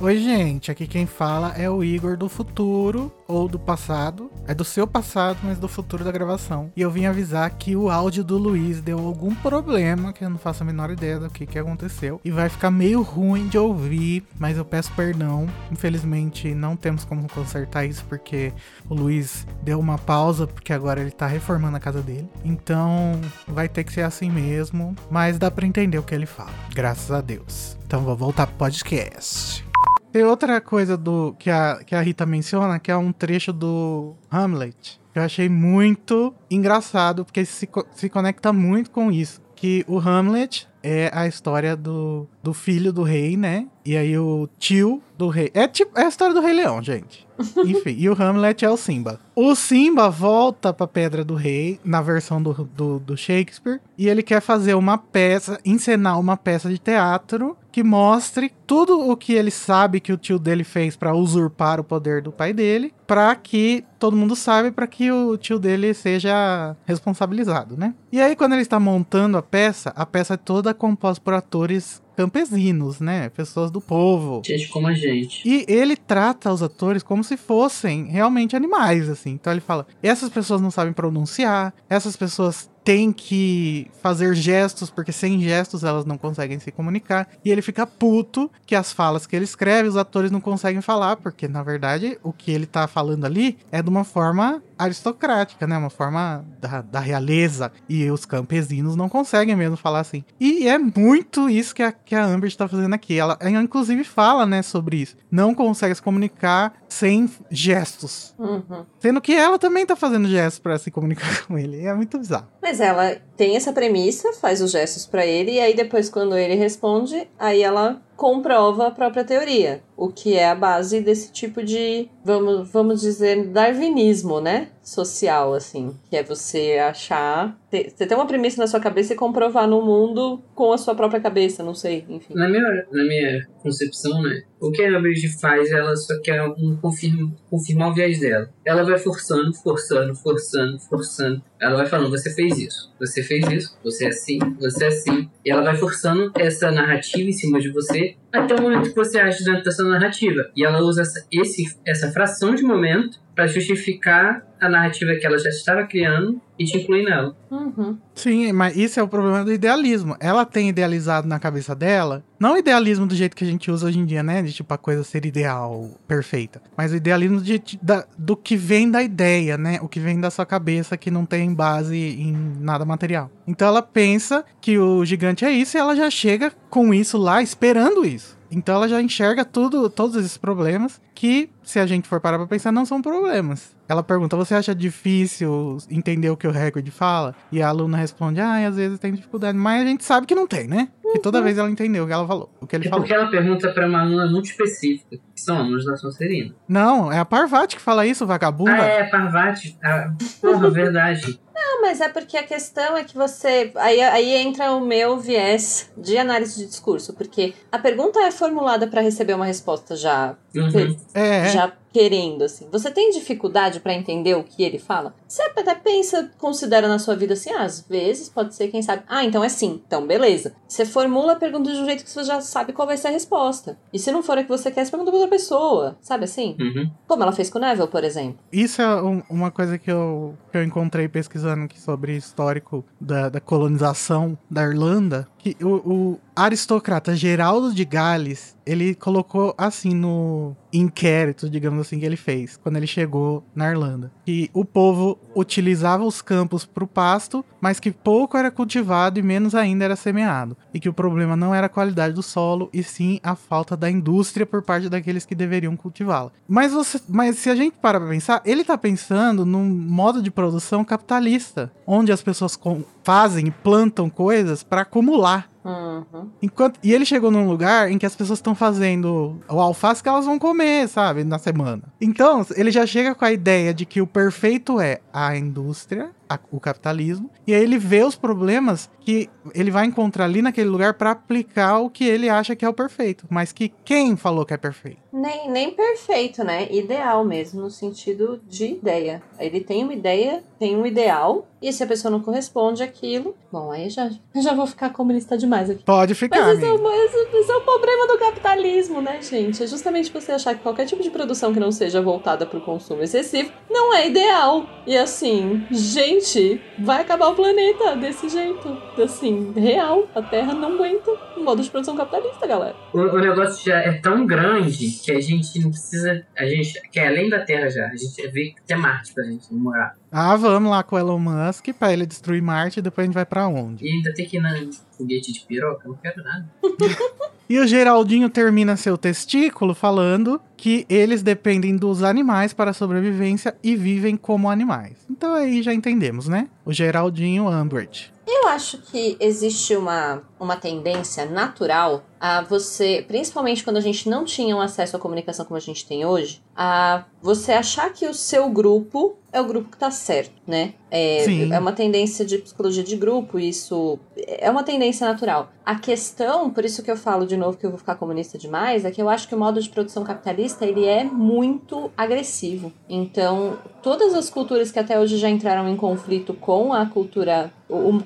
Oi, gente. Aqui quem fala é o Igor do futuro ou do passado. É do seu passado, mas do futuro da gravação. E eu vim avisar que o áudio do Luiz deu algum problema, que eu não faço a menor ideia do que, que aconteceu. E vai ficar meio ruim de ouvir, mas eu peço perdão. Infelizmente, não temos como consertar isso, porque o Luiz deu uma pausa, porque agora ele tá reformando a casa dele. Então, vai ter que ser assim mesmo. Mas dá para entender o que ele fala. Graças a Deus. Então, vou voltar pro podcast. Tem outra coisa do que a, que a Rita menciona, que é um trecho do Hamlet. Que eu achei muito engraçado, porque se, se conecta muito com isso. Que o Hamlet é a história do, do filho do rei, né? E aí o tio do rei. É tipo é a história do Rei Leão, gente. Enfim, e o Hamlet é o Simba. O Simba volta pra Pedra do Rei, na versão do, do, do Shakespeare, e ele quer fazer uma peça, encenar uma peça de teatro que mostre tudo o que ele sabe que o tio dele fez para usurpar o poder do pai dele, para que todo mundo saiba, para que o tio dele seja responsabilizado, né? E aí quando ele está montando a peça, a peça é toda composta por atores campesinos, né? Pessoas do povo. Gente como a gente. E ele trata os atores como se fossem realmente animais, assim. Então ele fala: essas pessoas não sabem pronunciar, essas pessoas tem que fazer gestos, porque sem gestos elas não conseguem se comunicar. E ele fica puto que as falas que ele escreve, os atores não conseguem falar, porque na verdade o que ele tá falando ali é de uma forma aristocrática, né? Uma forma da, da realeza. E os campesinos não conseguem mesmo falar assim. E é muito isso que a, que a Amber está fazendo aqui. Ela, ela, inclusive, fala, né, sobre isso. Não consegue se comunicar sem gestos. Uhum. Sendo que ela também tá fazendo gestos para se comunicar com ele. É muito bizarro. Mas ela tem essa premissa, faz os gestos para ele, e aí depois, quando ele responde, aí ela comprova a própria teoria, o que é a base desse tipo de, vamos, vamos dizer, darwinismo, né? Social, assim, que é você achar, você ter uma premissa na sua cabeça e comprovar no mundo com a sua própria cabeça, não sei, enfim. Na minha, na minha concepção, né, o que a Bridget faz, ela só quer um confirma, confirmar o viés dela. Ela vai forçando, forçando, forçando, forçando. Ela vai falando, você fez isso, você fez isso, você é assim, você é assim. E ela vai forçando essa narrativa em cima de você até o momento que você age dentro dessa narrativa. E ela usa essa, esse, essa fração de momento para justificar a narrativa que ela já estava criando e te incluir nela. Uhum. Sim, mas isso é o problema do idealismo. Ela tem idealizado na cabeça dela, não o idealismo do jeito que a gente usa hoje em dia, né? De tipo a coisa ser ideal, perfeita. Mas o idealismo de, da, do que vem da ideia, né? O que vem da sua cabeça que não tem base em nada material. Então ela pensa que o gigante é isso e ela já chega com isso lá, esperando isso. Então ela já enxerga tudo, todos esses problemas que, se a gente for parar pra pensar, não são problemas. Ela pergunta: Você acha difícil entender o que o recorde fala? E a aluna responde: Ah, às vezes tem dificuldade. Mas a gente sabe que não tem, né? Que toda vez ela entendeu o que ela falou, o que ele É falou. porque ela pergunta pra uma aluna muito específica, que são alunos da Sonserina. Não, é a Parvati que fala isso, vagabunda. Ah, é, Parvati. Ah, porra, verdade. Mas é porque a questão é que você. Aí, aí entra o meu viés de análise de discurso, porque a pergunta é formulada para receber uma resposta já, Uhum. É, é. já querendo, assim. Você tem dificuldade para entender o que ele fala? Você até pensa, considera na sua vida assim, ah, às vezes pode ser, quem sabe. Ah, então é sim, então beleza. Você formula a pergunta de um jeito que você já sabe qual vai ser a resposta. E se não for a que você quer, você pergunta pra outra pessoa, sabe assim? Uhum. Como ela fez com o Neville, por exemplo. Isso é um- uma coisa que eu, que eu encontrei pesquisando aqui sobre histórico da, da colonização da Irlanda. O, o aristocrata Geraldo de Gales, ele colocou assim no inquérito, digamos assim, que ele fez, quando ele chegou na Irlanda. Que o povo utilizava os campos para o pasto, mas que pouco era cultivado e menos ainda era semeado. E que o problema não era a qualidade do solo, e sim a falta da indústria por parte daqueles que deveriam cultivá-la. Mas, você, mas se a gente parar pra pensar, ele tá pensando num modo de produção capitalista, onde as pessoas fazem e plantam coisas para acumular. Uhum. Enquanto, e ele chegou num lugar em que as pessoas estão fazendo o alface que elas vão comer, sabe, na semana. Então, ele já chega com a ideia de que o perfeito é a indústria, a- o capitalismo, e aí ele vê os problemas que ele vai encontrar ali naquele lugar para aplicar o que ele acha que é o perfeito, mas que quem falou que é perfeito? Nem, nem perfeito, né? Ideal mesmo, no sentido de ideia. Ele tem uma ideia, tem um ideal, e se a pessoa não corresponde àquilo, bom, aí já, já vou ficar comunista demais aqui. Pode ficar, Mas esse é, o, esse, esse é o problema do capitalismo, né, gente? É justamente você achar que qualquer tipo de produção que não seja voltada para o consumo excessivo não é ideal. E assim, gente, vai acabar o planeta desse jeito. Assim, real. A Terra não aguenta o modo de produção capitalista, galera. O, o negócio já é tão grande que a gente não precisa. A gente quer além da Terra já. A gente vê que é Marte pra gente morar. Ah, vamos lá com o Elon Musk pra ele destruir Marte e depois a gente vai pra onde? E ainda tem que ir na foguete de piroca, eu não quero nada. E o Geraldinho termina seu testículo falando que eles dependem dos animais para a sobrevivência e vivem como animais. Então aí já entendemos, né? O Geraldinho Umbridge. Eu acho que existe uma, uma tendência natural a você, principalmente quando a gente não tinha um acesso à comunicação como a gente tem hoje, a você achar que o seu grupo é o grupo que tá certo, né? É, Sim. é uma tendência de psicologia de grupo, isso é uma tendência natural. A questão, por isso que eu falo de novo que eu vou ficar comunista demais, é que eu acho que o modo de produção capitalista ele é muito agressivo. Então, todas as culturas que até hoje já entraram em conflito com a cultura,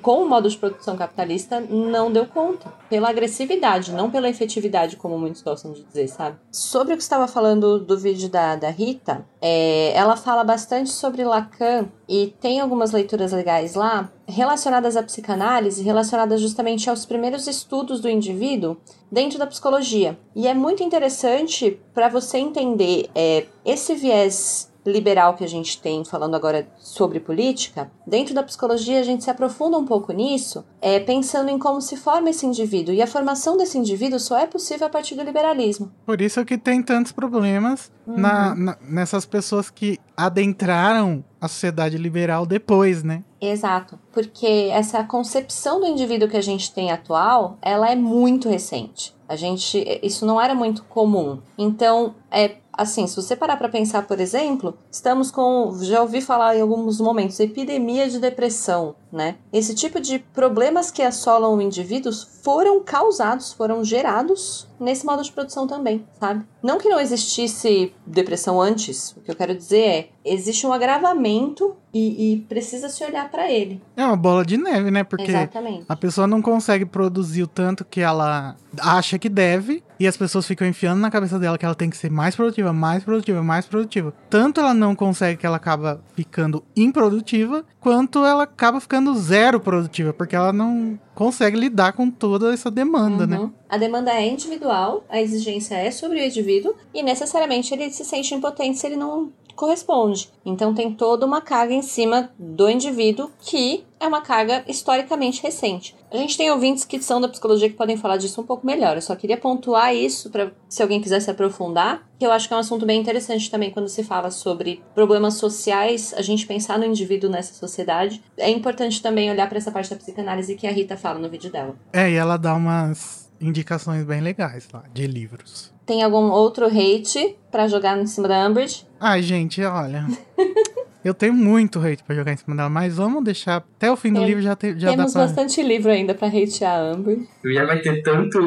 com o modo de produção capitalista, não deu conta. Pela agressividade, não pela efetividade, como muitos gostam de dizer, sabe? Sobre o que você estava falando do vídeo da, da Rita, é, ela fala bastante sobre Lacan e tem algumas leituras legais lá relacionadas à psicanálise, relacionadas justamente aos primeiros estudos do indivíduo dentro da psicologia. E é muito interessante para você entender é, esse viés liberal que a gente tem falando agora sobre política, dentro da psicologia a gente se aprofunda um pouco nisso, é, pensando em como se forma esse indivíduo. E a formação desse indivíduo só é possível a partir do liberalismo. Por isso que tem tantos problemas na- na- nessas pessoas que adentraram a sociedade liberal depois, né? Exato, porque essa concepção do indivíduo que a gente tem atual, ela é muito recente. A gente, isso não era muito comum. Então, é assim, se você parar para pensar, por exemplo, estamos com, já ouvi falar em alguns momentos, epidemia de depressão, né? Esse tipo de problemas que assolam o indivíduo foram causados, foram gerados nesse modo de produção também, sabe? Não que não existisse depressão antes, o que eu quero dizer é, existe um agravamento e, e precisa se olhar para ele. É uma bola de neve, né? Porque Exatamente. a pessoa não consegue produzir o tanto que ela acha que deve, E as pessoas ficam enfiando na cabeça dela que ela tem que ser mais produtiva, mais produtiva, mais produtiva. Tanto ela não consegue que ela acaba ficando improdutiva, quanto ela acaba ficando zero produtiva, porque ela não consegue lidar com toda essa demanda, né? Uhum. A demanda é individual, a exigência é sobre o indivíduo e necessariamente ele se sente impotente se ele não corresponde. Então tem toda uma carga em cima do indivíduo que é uma carga historicamente recente. A gente tem ouvintes que são da psicologia que podem falar disso um pouco melhor. Eu só queria pontuar isso para se alguém quiser se aprofundar, que eu acho que é um assunto bem interessante também quando se fala sobre problemas sociais, a gente pensar no indivíduo nessa sociedade. É importante também olhar para essa parte da psicanálise que a Rita fala no vídeo dela. É, e ela dá umas indicações bem legais lá de livros. Tem algum outro hate para jogar em cima da Umbridge? Ai, gente, olha. eu tenho muito hate pra jogar em cima dela, mas vamos deixar até o fim do Tem- livro já, te, já dá Temos pra. bastante livro ainda para hatear a Umbridge. Já vai ter tanto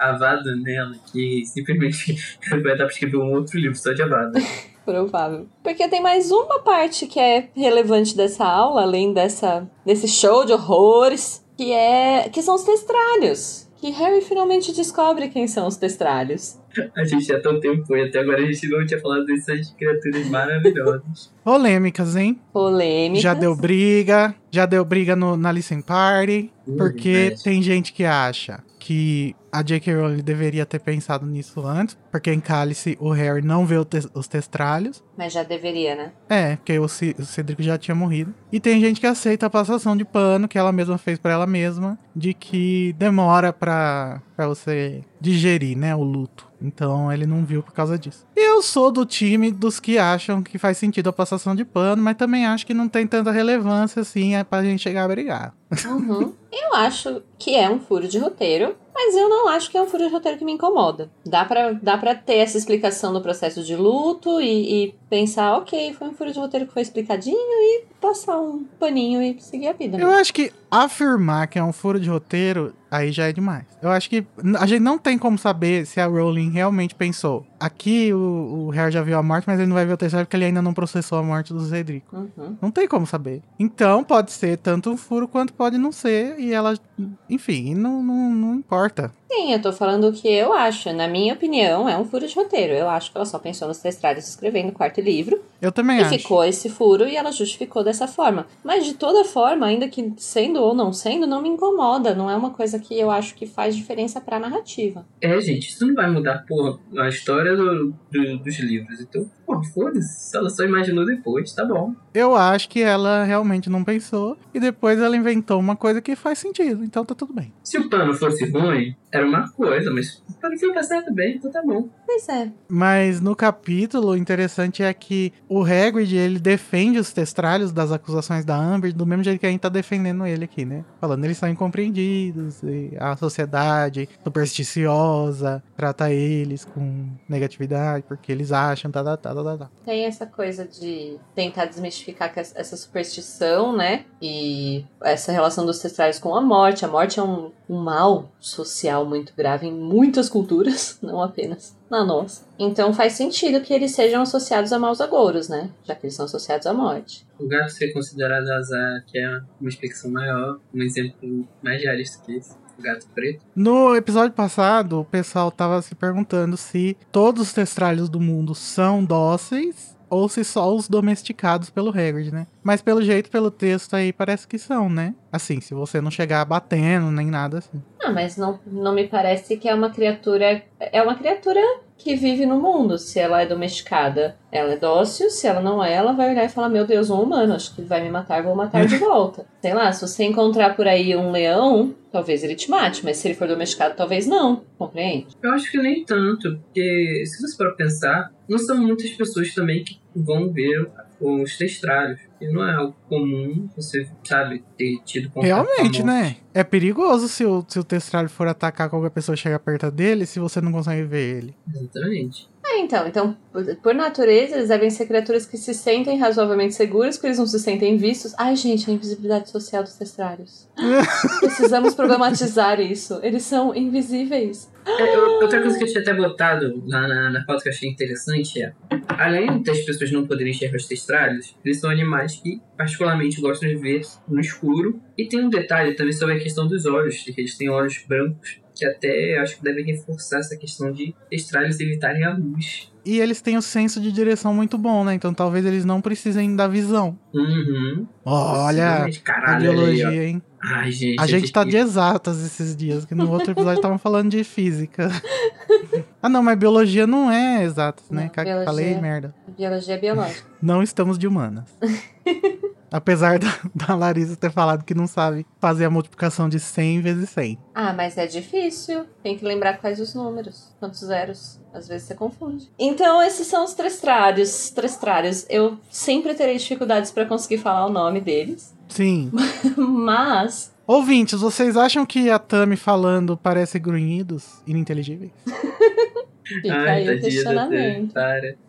avada nela que simplesmente vai dar pra escrever um outro livro só de avada. Provável. Porque tem mais uma parte que é relevante dessa aula, além dessa, desse show de horrores, que é que são os testralhos. Que Harry finalmente descobre quem são os testralhos. A gente já tá um tempo e até agora a gente não tinha falado dessas criaturas maravilhosas. Polêmicas, hein? Polêmica. Já deu briga, já deu briga no, na Listen Party, Hum, porque verdade. tem gente que acha que a J.K. Rowling deveria ter pensado nisso antes, porque em Cálice o Harry não vê te- os testralhos. Mas já deveria, né? É, porque o, C- o Cedrico já tinha morrido. E tem gente que aceita a passação de pano que ela mesma fez pra ela mesma, de que demora pra, pra você digerir, né, o luto. Então ele não viu por causa disso. Eu sou do time dos que acham que faz sentido a passação de pano, mas também acho que não tem tanta relevância assim é pra gente chegar a brigar. Uhum. Eu acho que é um furo de roteiro, mas eu não acho que é um furo de roteiro que me incomoda. Dá pra, dá pra ter essa explicação do processo de luto e, e pensar, ok, foi um furo de roteiro que foi explicadinho e passar um paninho e seguir a vida. Eu né? acho que afirmar que é um furo de roteiro, aí já é demais. Eu acho que a gente não tem como saber se a Rowling realmente pensou. Aqui o, o Harry já viu a morte, mas ele não vai ver o terceiro porque ele ainda não processou a morte do Cedrico. Uhum. Não tem como saber. Então pode ser tanto um furo quanto pode não ser. E ela, enfim, não, não, não importa. Sim, eu tô falando o que eu acho. Na minha opinião, é um furo de roteiro. Eu acho que ela só pensou nos testralhos escrevendo o quarto livro. Eu também E acho. ficou esse furo e ela justificou dessa forma. Mas de toda forma, ainda que sendo ou não sendo, não me incomoda. Não é uma coisa que eu acho que faz diferença pra narrativa. É, gente, isso não vai mudar, porra, a história do, do- dos livros. Então, porra, foda-se. Se ela só imaginou depois, tá bom. Eu acho que ela realmente não pensou. E depois ela inventou uma coisa que faz sentido. Então tá tudo bem. Se o plano fosse ruim, era uma coisa, mas o plano foi certo bem, então tá bom. Pois é. Mas no capítulo, o interessante é que o Hagrid, ele defende os testralhos das acusações da Amber do mesmo jeito que a gente tá defendendo ele aqui, né? Falando eles são incompreendidos, e a sociedade supersticiosa trata eles com negatividade, porque eles acham, tá, tá, tá, tá, tá, tá. Tem essa coisa de tentar desmistificar que essa superstição, né? E essa relação dos testralhos com a morte. A morte é um, um mal social muito grave em muitas culturas, não apenas na nossa. Então faz sentido que eles sejam associados a maus agouros, né? Já que eles são associados à morte. O gato ser considerado azar, que é uma explicação maior, um exemplo mais realista que esse. Gato preto. No episódio passado, o pessoal tava se perguntando se todos os testralhos do mundo são dóceis ou se só os domesticados pelo Hagrid, né? Mas pelo jeito, pelo texto aí, parece que são, né? Assim, se você não chegar batendo nem nada assim. Ah, mas não, não me parece que é uma criatura. É uma criatura que vive no mundo. Se ela é domesticada, ela é dócil. Se ela não é, ela vai olhar e falar: Meu Deus, um humano, acho que vai me matar, vou matar de volta. Sei lá, se você encontrar por aí um leão, talvez ele te mate, mas se ele for domesticado, talvez não. Compreende? Eu acho que nem tanto, porque se você for pensar, não são muitas pessoas também que vão ver os testralhos. E não é algo comum você, sabe, ter tido contato Realmente, com né? É perigoso se o, se o testralho for atacar qualquer pessoa chegar perto dele se você não consegue ver ele. Exatamente. Então, então, por, natureza, eles devem ser criaturas que se sentem razoavelmente seguras, porque eles não se sentem vistos. Ai, gente, a invisibilidade social dos testralhos. Precisamos problematizar isso. Eles são invisíveis. É, eu- outra coisa que eu tinha até botado lá na, na pauta que eu achei interessante é, além das pessoas não poderem enxergar os testralhos, eles são animais que particularmente gostam de ver no escuro. E tem um detalhe também sobre a questão dos olhos, de que eles têm olhos brancos, que até acho que deve reforçar essa questão de estralhos evitarem a luz. E eles têm o senso de direção muito bom, né? Então talvez eles não precisem da visão. Uhum. Olha Possivelmente, a caralho, biologia, aí, hein? Ai, gente. A gente tá tive de exatas esses dias, que no outro episódio estavam falando de física. ah, não, mas biologia não é exatas, né? Não, biologia- Falei merda. Biologia é biológica. Não estamos de humanas. Apesar da, da Larissa ter falado que não sabe fazer a multiplicação de 100 vezes 100. Ah, mas é difícil. Tem que lembrar quais os números. Quantos zeros. Às vezes você confunde. Então, esses são os trestrários. Trestrários. Eu sempre terei dificuldades pra conseguir falar o nome deles. Sim. Mas. Ouvintes, vocês acham que a Tami falando parece grunhidos ininteligíveis? Fica Ai, aí o questionamento.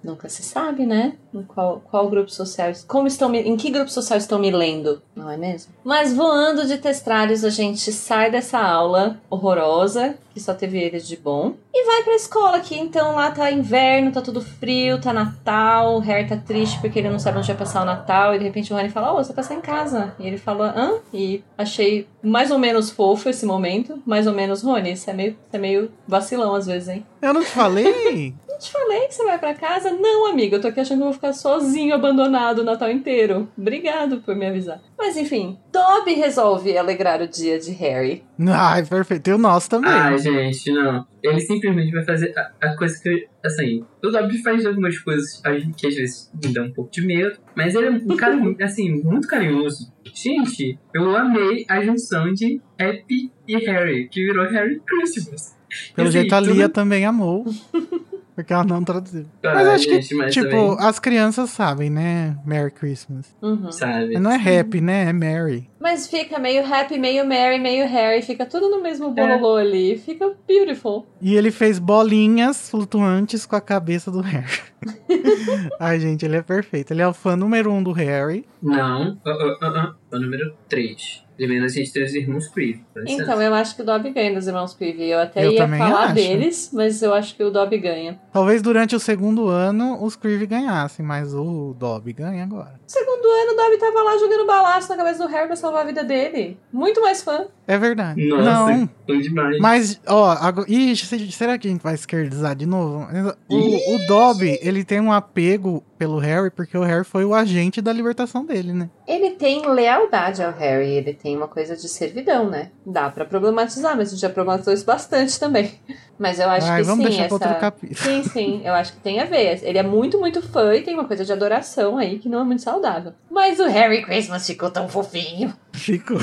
Nunca se sabe, né? Em qual, qual grupo social. Como estão me, em que grupo social estão me lendo, não é mesmo? Mas voando de testrários, a gente sai dessa aula horrorosa, que só teve eles de bom, e vai pra escola, que então lá tá inverno, tá tudo frio, tá Natal, o Harry tá triste porque ele não sabe onde vai passar o Natal, e de repente o Rony fala, ô, você vai passar em casa. E ele fala, hã? E achei mais ou menos fofo esse momento, mais ou menos, Rony, você é meio, você é meio vacilão às vezes, hein? Eu não te falei? Eu te falei que você vai pra casa? Não, amiga, eu tô aqui achando que eu vou ficar sozinho, abandonado o Natal inteiro. Obrigado por me avisar. Mas enfim, Dobby resolve alegrar o dia de Harry. Ai, perfeito. E o nosso também. Ai, gente, não. Ele simplesmente vai fazer a, a coisa que eu. Assim, o Dobby faz algumas coisas que às vezes me dão um pouco de medo, mas ele é um cara, assim, muito carinhoso. Gente, eu amei a junção de Happy e Harry, que virou Harry Christmas. Pelo Assim, jeito a tudo- Lia também amou. Porque ela não traduziu. Ah, Mas acho que, gente, mas tipo, também, as crianças sabem, né? Merry Christmas. Uhum. sabe? Não é happy, né? É Merry. Mas fica meio happy, meio Mary, meio Harry, fica tudo no mesmo bololô ali. Fica beautiful. E ele fez bolinhas flutuantes com a cabeça do Harry. Ai, gente, ele é perfeito. Ele é o fã número um do Harry. Não, uh, uh, uh, uh, o número 3. Primeiro a gente tem os irmãos Creed. Então, eu acho que o Dobby ganha dos irmãos Peavy. Eu até Eu ia falar acho. deles, mas eu acho que o Dobby ganha. Talvez durante o segundo ano os Creevy ganhassem, mas o Dobby ganha agora. Segundo ano, o Dobby tava lá jogando balaço na cabeça do Harry pra salvar a vida dele. Muito mais fã. É verdade. Nossa, Não, demais. Mas, ó, agora... Ixi, se- será que a gente vai esquerdizar de novo? O, o Dobby, ele tem um apego pelo Harry, porque o Harry foi o agente da libertação dele, né? Ele tem lealdade ao Harry, ele tem uma coisa de servidão, né? Dá pra problematizar, mas a gente já problematizou isso bastante também. Mas eu acho Ai, que vamos sim, deixar pra essa... outro capítulo. Sim, sim, eu acho que tem a ver. Ele é muito, muito fã e tem uma coisa de adoração aí que não é muito saudável. Mas o Harry Christmas ficou tão fofinho. Ficou.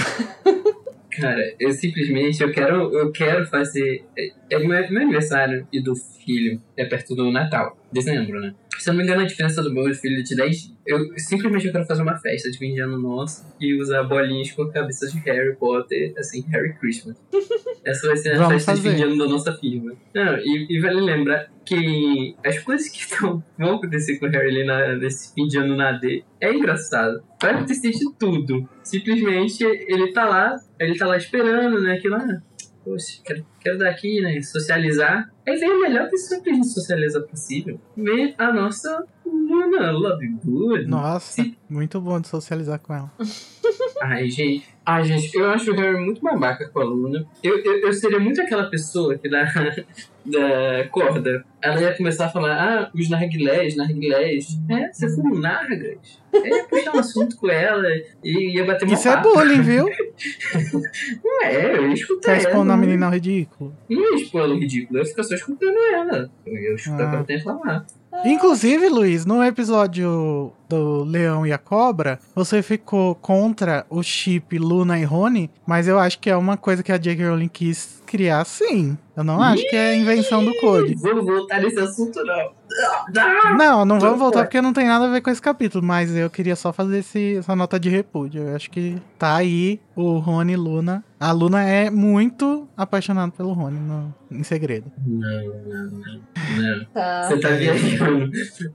Cara, eu simplesmente eu quero, eu quero fazer. É, é meu, meu aniversário e do filho é perto do Natal, dezembro, né? Se eu não me engano, a diferença do meu filho de 10 dias. Eu simplesmente eu quero fazer uma festa de fim de ano nosso e usar bolinhas com a cabeça de Harry Potter, assim, Harry Christmas. Essa vai ser a Vamos festa de fazer. fim de ano da nossa firma. Não, e, e vale lembrar que as coisas que tão, vão acontecer com o Harry ali na, nesse fim de ano na D é engraçado. Vai acontecer de tudo. Simplesmente ele tá lá, ele tá lá esperando, né? Que lá, poxa, quero, quero dar aqui, né? Socializar. Aí vem a melhor pessoa pra gente socializar possível. Vem a nossa Luna Lovegood. Nossa, muito bom de socializar com ela. Ai, gente. Ai, gente, eu acho o Harry muito babaca com a Luna. Eu, eu, eu seria muito aquela pessoa que da, da corda, ela ia começar a falar, ah, os narguilés, narguilés. É, você foi um nargas. Eu ia puxar um assunto com ela e ia bater uma Isso é bullying, viu? Não é, eu ia escutar Quer ela. expor na menina ao ridículo. Não ia expor ela no ridículo, eu ia ficar só escutando ela. Eu ia escutar Ah. ela tem a falar. Inclusive, Luiz, no episódio do Leão e a Cobra, você ficou contra o chip Luna e Rony, mas eu acho que é uma coisa que a J.K. Rowling quis criar sim. Eu não acho que é invenção do Code. Vamos voltar nesse assunto, não. Não, não vamos voltar porque não tem nada a ver com esse capítulo, mas eu queria só fazer esse- essa nota de repúdio. Eu acho que tá aí o Rony e Luna. A Luna é muito apaixonada pelo Rony, no- em segredo. Não, não, não. Não. Tá. Você tá viajando.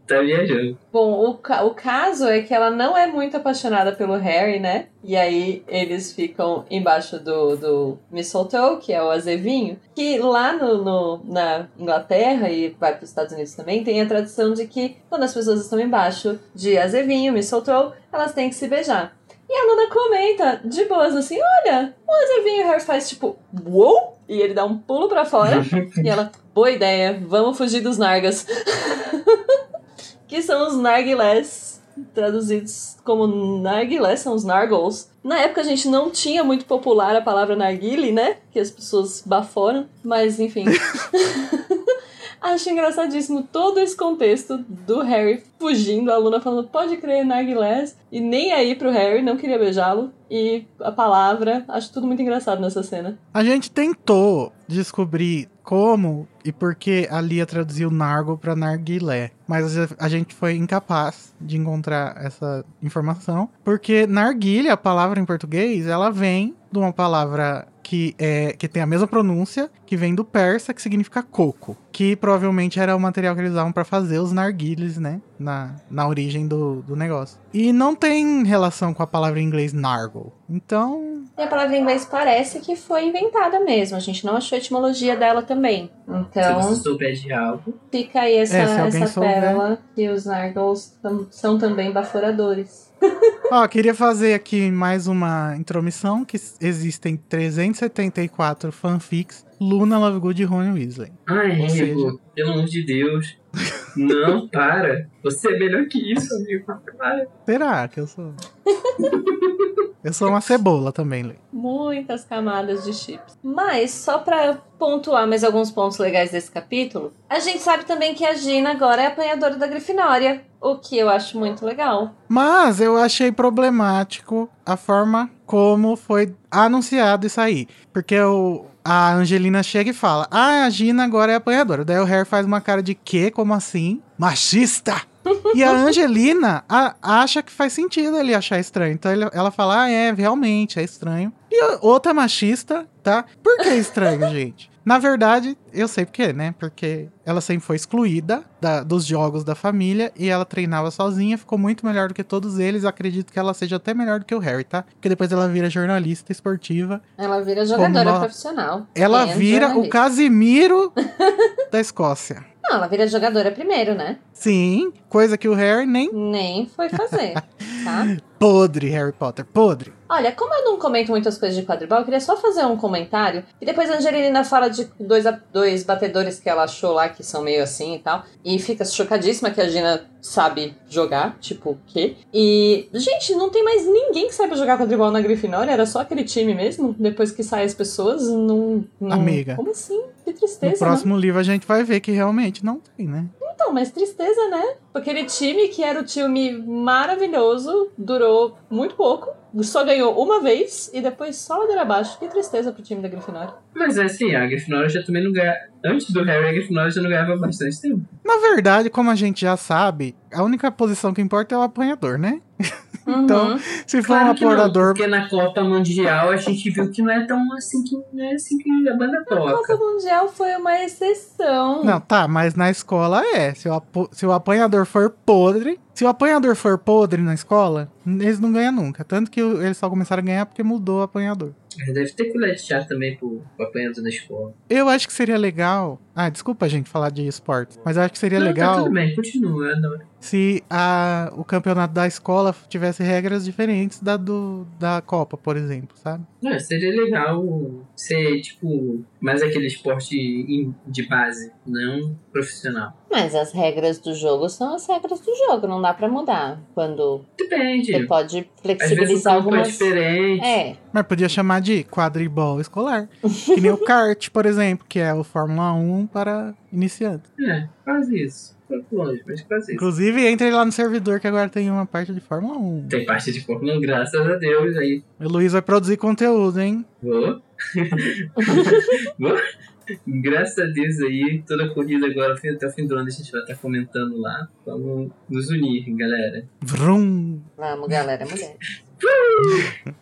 tá viajando. Bom, o, ca- o caso é que ela não é muito apaixonada pelo Harry, né? E aí eles ficam embaixo do, do Mistletoe, que é o azevinho, que lá no, no- na Inglaterra e vai para os Estados Unidos também, tem a tradição de que quando as pessoas estão embaixo de azevinho, Mistletoe, elas têm que se beijar. E a Luna comenta, de boas, assim, olha, o Harry faz tipo, uou! E ele dá um pulo pra fora. e ela, boa ideia, vamos fugir dos Nargas. que são os Nargilés, traduzidos como Nargilés, são os Nargles. Na época a gente não tinha muito popular a palavra narguile, né? Que as pessoas baforam, mas enfim. Acho engraçadíssimo todo esse contexto do Harry fugindo, a Luna falando, pode crer, narguilés, e nem aí pro Harry, não queria beijá-lo. E a palavra, acho tudo muito engraçado nessa cena. A gente tentou descobrir como e por que a Lia traduziu Nargo para Narguilé, mas a gente foi incapaz de encontrar essa informação, porque narguilha, a palavra em português, ela vem de uma palavra que, é, que tem a mesma pronúncia, que vem do persa, que significa coco. Que provavelmente era o material que eles usavam para fazer os narguilhos, né? Na, na origem do, do negócio. E não tem relação com a palavra em inglês nargle. Então. E a palavra em inglês parece que foi inventada mesmo. A gente não achou a etimologia dela também. Então. Se você souber de algo. Fica aí essa, É, essa pérola que os nargles tam- são também baforadores. Ó, queria fazer aqui mais uma intromissão, que existem 374 fanfics Luna Lovegood e Rony Weasley. Ai, Ou seja- amigo, pelo amor de Deus. Não, para. Você é melhor que isso, amigo. Para. Será que eu sou? eu sou uma cebola também, Lê. Muitas camadas de chips. Mas, só pra pontuar mais alguns pontos legais desse capítulo, a gente sabe também que a Gina agora é apanhadora da Grifinória. O que eu acho muito legal. Mas eu achei problemático a forma como foi anunciado isso aí. Porque o, a Angelina chega e fala: Ah, a Gina agora é apanhadora. Daí o Harry faz uma cara de quê? Como assim? Machista! e a Angelina a- acha que faz sentido ele achar estranho. Então ele- ela fala: Ah, é, realmente, é estranho. E outra machista, tá? Por que estranho, gente? Na verdade, eu sei por quê, né? Porque ela sempre foi excluída da- dos jogos da família e ela treinava sozinha, ficou muito melhor do que todos eles. Acredito que ela seja até melhor do que o Harry, tá? Porque depois ela vira jornalista esportiva. Ela vira jogadora ela- profissional. Ela And vira o. Casimiro da Escócia. Não, ela vira jogadora primeiro, né? Sim, coisa que o Harry nem Nem foi fazer, tá? Podre, Harry Potter, podre. Olha, como eu não comento muitas coisas de quadribol, eu queria só fazer um comentário. E depois a Angelina fala de dois, dois batedores que ela achou lá que são meio assim e tal. E fica chocadíssima que a Gina sabe jogar, tipo, o quê? E, gente, não tem mais ninguém que saiba jogar quadribol na Grifinória, era só aquele time mesmo. Depois que saem as pessoas, não. não... Amiga. Como assim? Que No tristeza, né? próximo livro a gente vai ver que realmente não tem, né? Então, mas tristeza, né? Aquele time que era o time maravilhoso, durou muito pouco, só ganhou uma vez e depois só ladeira abaixo. Que tristeza pro time da Grifinória. Mas assim, a Grifinória já também não ganha. Antes do Harry, a Grifinória já não ganhava bastante tempo. Na verdade, como a gente já sabe, a única posição que importa é o apanhador, né? Então, Uhum. se for Claro um não, apanhador. porque na Copa Mundial a gente viu que não é tão assim que, não é assim que a banda A Copa toca. Mundial foi uma exceção. Não, tá, mas na escola é. Se o, apo- se o apanhador for podre. Se o apanhador for podre na escola, eles não ganham nunca. Tanto que eles só começaram a ganhar porque mudou o apanhador. Mas Deve ter colher de chá também pro, pro apanhador da escola. Eu acho que seria legal. Ah, desculpa, gente, falar de esportes. Mas eu acho que seria não, Tá legal tudo bem, continua. adoro. se a, o campeonato da escola tivesse regras diferentes da do, da Copa, por exemplo, sabe? Não, seria legal ser, tipo, mais aquele esporte de base, não profissional. Mas as regras do jogo são as regras do jogo, não dá pra mudar. Quando Depende. você pode Às vezes o flexibilizar é algumas. diferente. É, Mas podia chamar de quadribol escolar. que nem o kart, por exemplo, que é o Fórmula 1 para iniciantes. É, quase isso. Longe, mas quase isso. Inclusive, entre lá no servidor que agora tem uma parte de Fórmula 1. Tem parte de Fórmula 1, graças a Deus aí. O Luiz vai produzir conteúdo, hein? Vou. Vou. Graças a Deus aí, toda a corrida agora, até o fim do ano, a gente vai estar comentando lá. Vamos nos unir, galera. Vrum. Vamos, galera, mulher.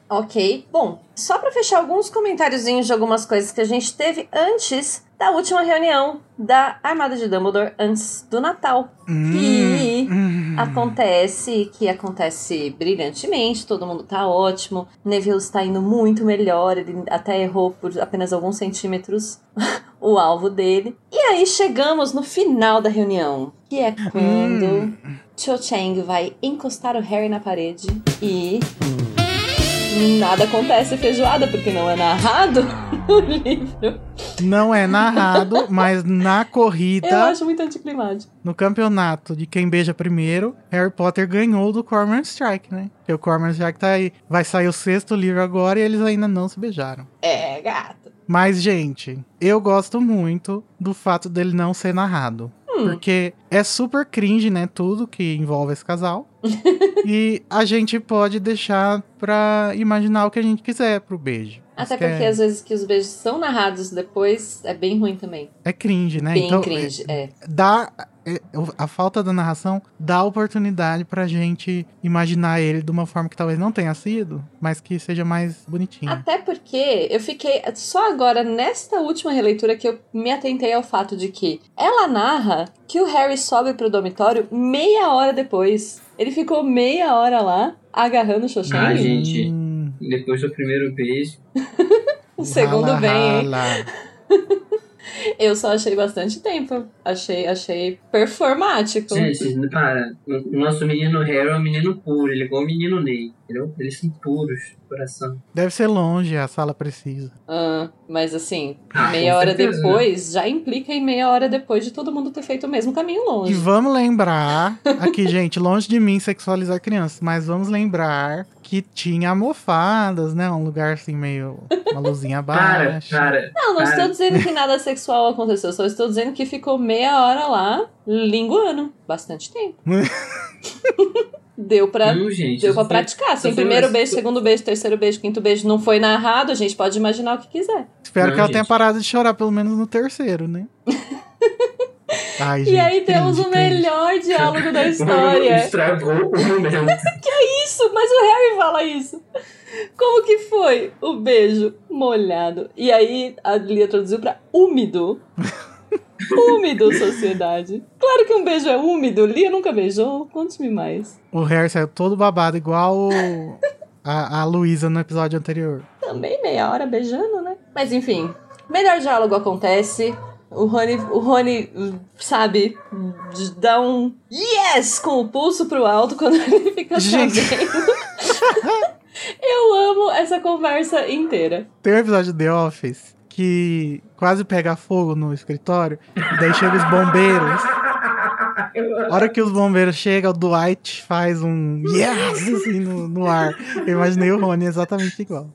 ok, bom, só pra fechar alguns comentáriozinhos de algumas coisas que a gente teve antes da última reunião da Armada de Dumbledore antes do Natal. Que Hum. Acontece, que acontece brilhantemente, todo mundo tá ótimo, Neville está indo muito melhor, ele até errou por apenas alguns centímetros o alvo dele. E aí chegamos no final da reunião, que é quando Hum. Cho Chang vai encostar o Harry na parede e nada acontece feijoada, porque não é narrado no livro. Não é narrado, mas na Eu corrida, acho muito anticlimático. no campeonato de quem beija primeiro, Harry Potter ganhou do Cormoran Strike, né? Porque o Cormoran Strike tá aí. Vai sair o sexto livro agora e eles ainda não se beijaram. É, gato. Mas, gente, eu gosto muito do fato dele não ser narrado. Porque é super cringe, né? Tudo que envolve esse casal. e a gente pode deixar pra imaginar o que a gente quiser pro beijo. Até porque é, às vezes que os beijos são narrados depois é bem ruim também. é cringe, né? Bem então, cringe, é. dá é, a falta da narração dá oportunidade pra gente imaginar ele de uma forma que talvez não tenha sido, mas que seja mais bonitinho. Até porque eu fiquei. Só agora, nesta última releitura, que eu me atentei ao fato de que ela narra que o Harry sobe pro dormitório meia hora depois. Ele ficou meia hora lá, agarrando o Xoxang. Ah, gente. Depois do primeiro beijo. o segundo rala, vem, hein? Eu só achei bastante tempo. Achei, achei performático. Gente, para. O nosso menino Harry é um menino puro. Ele é igual o menino Ney. Entendeu? Eles são puros, de coração. Deve ser longe, a sala precisa. Ah, mas assim, Ah, meia hora certeza, depois já implica em meia hora depois de todo mundo ter feito o mesmo caminho E longe. vamos lembrar, aqui, gente, longe de mim sexualizar crianças, mas vamos lembrar que tinha almofadas, né? Um lugar assim meio. Uma luzinha baixa. para. Não, não para. estou dizendo que nada sexual aconteceu, só estou dizendo que ficou meia hora lá, linguando. Bastante tempo. Deu pra, Não, gente. deu pra foi- praticar. Assim, foi- primeiro isso beijo, foi- segundo beijo, terceiro beijo, quinto beijo não foi narrado, a gente pode imaginar o que quiser. Espero Não, que ela gente. tenha parado de chorar, pelo menos no terceiro, né? Ai, e aí temos o melhor diálogo da história. Estragou o momento. isso, mas o Harry fala isso. Como que foi o beijo molhado? E aí a Lia traduziu pra úmido. úmido, sociedade. Claro que um beijo é úmido. Lia nunca beijou. Conte-me mais. O Harry saiu todo babado, igual o- a, a Luísa no episódio anterior. Também meia hora beijando, né? Mas enfim, melhor diálogo acontece. O Rony, o Rony, sabe, dá um yes com o pulso pro alto quando ele fica Gente. sabendo. Eu amo essa conversa inteira. Tem um episódio de The Office que quase pega fogo no escritório, e daí chegam os bombeiros. A hora que os bombeiros chegam, o Dwight faz um yes assim no, no ar. Eu imaginei o Rony exatamente igual.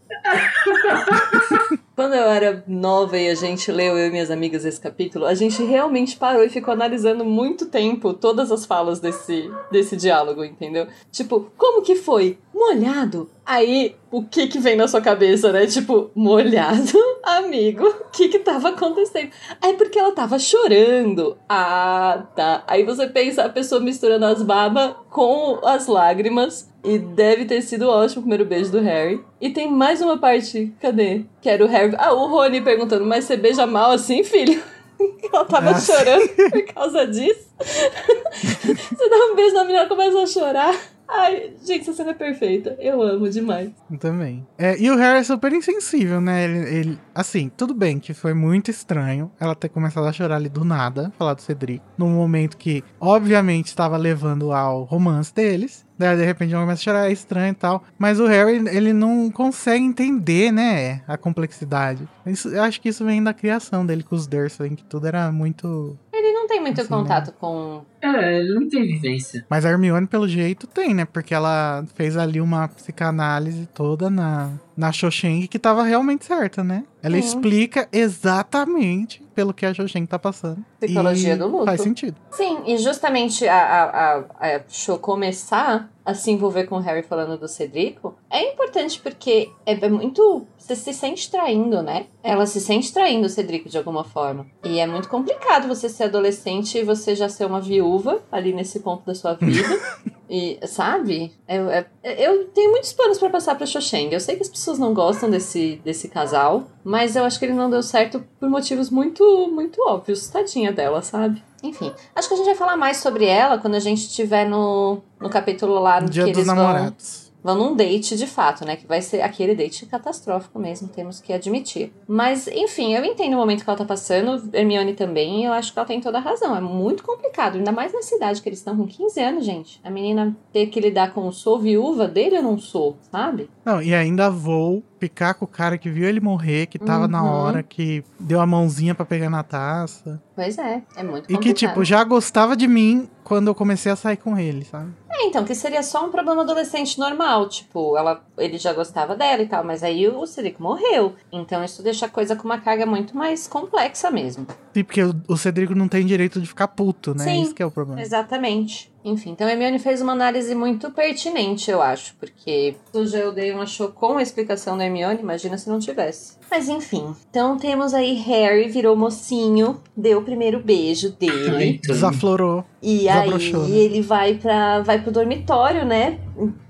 Quando eu era nova e a gente leu, eu e minhas amigas, esse capítulo, a gente realmente parou e ficou analisando muito tempo todas as falas desse, desse diálogo, entendeu? Tipo, como que foi? Molhado? Aí, o que que vem na sua cabeça, né? Tipo, molhado? Amigo, o que que tava acontecendo? É porque ela tava chorando. Ah, tá. Aí você pensa a pessoa misturando as babas com as lágrimas. E deve ter sido ótimo o primeiro beijo do Harry. E tem mais uma parte, cadê? Que era o Harry. Ah, o Rony perguntando, mas você beija mal assim, filho? Ela tava Ah, chorando por causa disso. você dá um beijo na menina e começa a chorar. Ai, gente, essa cena é perfeita. Eu amo demais. Eu Também. É, e o Harry é super insensível, né? Ele, ele- assim, tudo bem que foi muito estranho ela ter começado a chorar ali do nada, falar do Cedric, num momento que, obviamente, estava levando ao romance deles. Daí, de repente, ela começa a chorar, é estranho e tal. Mas o Harry, ele não consegue entender, né? A complexidade. Isso, eu acho que isso vem da criação dele com os Dursley, que tudo era muito... Ele não tem muito Assim, contato com. É, ele não tem vivência. Mas a Hermione, pelo jeito, tem, né? Porque ela fez ali uma psicanálise toda na, na Xoxeng que tava realmente certa, né? Ela Sim. explica exatamente pelo que a Xoxeng tá passando. Psicologia E do luto. Faz sentido. Sim, e justamente a, a, a, a Cho começar a se envolver com o Harry falando do Cedrico é importante porque é, é muito. Você se sente traindo, né? Ela se sente traindo o Cedrico de alguma forma. E é muito complicado você ser adolescente e você já ser uma viúva ali nesse ponto da sua vida. E, sabe? Eu, é- eu tenho muitos planos pra passar pra Xoxeng. Eu sei que as pessoas não gostam desse, desse casal, mas eu acho que ele não deu certo por motivos muito, muito óbvios. Tadinha dela, sabe? Enfim, acho que a gente vai falar mais sobre ela quando a gente estiver no, no capítulo lá no Dia que dos eles namorados. vão num date de fato, né? Que vai ser aquele date catastrófico mesmo, temos que admitir. Mas, enfim, eu entendo o momento que ela tá passando, Hermione também, e eu acho que ela tem toda a razão. É muito complicado, ainda mais na cidade que eles estão com 15 anos, gente. A menina ter que lidar com sou viúva dele eu não sou, sabe? Não, e ainda vou ficar com o cara que viu ele morrer, que tava na Uhum. hora, que deu a mãozinha pra pegar na taça. Pois é, é muito E complicado. que, tipo, já gostava de mim quando eu comecei a sair com ele, sabe? É, então, que seria só um problema adolescente normal, tipo, ela, ele já gostava dela e tal, mas aí o Cedric morreu. Então isso deixa a coisa com uma carga muito mais complexa mesmo. Sim, porque o, o Cedrico não tem direito de ficar puto, né? Sim. Isso que é o problema. Exatamente. Enfim, então a Hermione fez uma análise muito pertinente, eu acho, porque o Geodeon achou com a explicação da Hermione, imagina se não tivesse. Mas enfim, então temos aí Harry virou mocinho, deu o primeiro beijo dele. Desaflorou. E aí Desabrochou, né? ele vai para vai pro dormitório, né?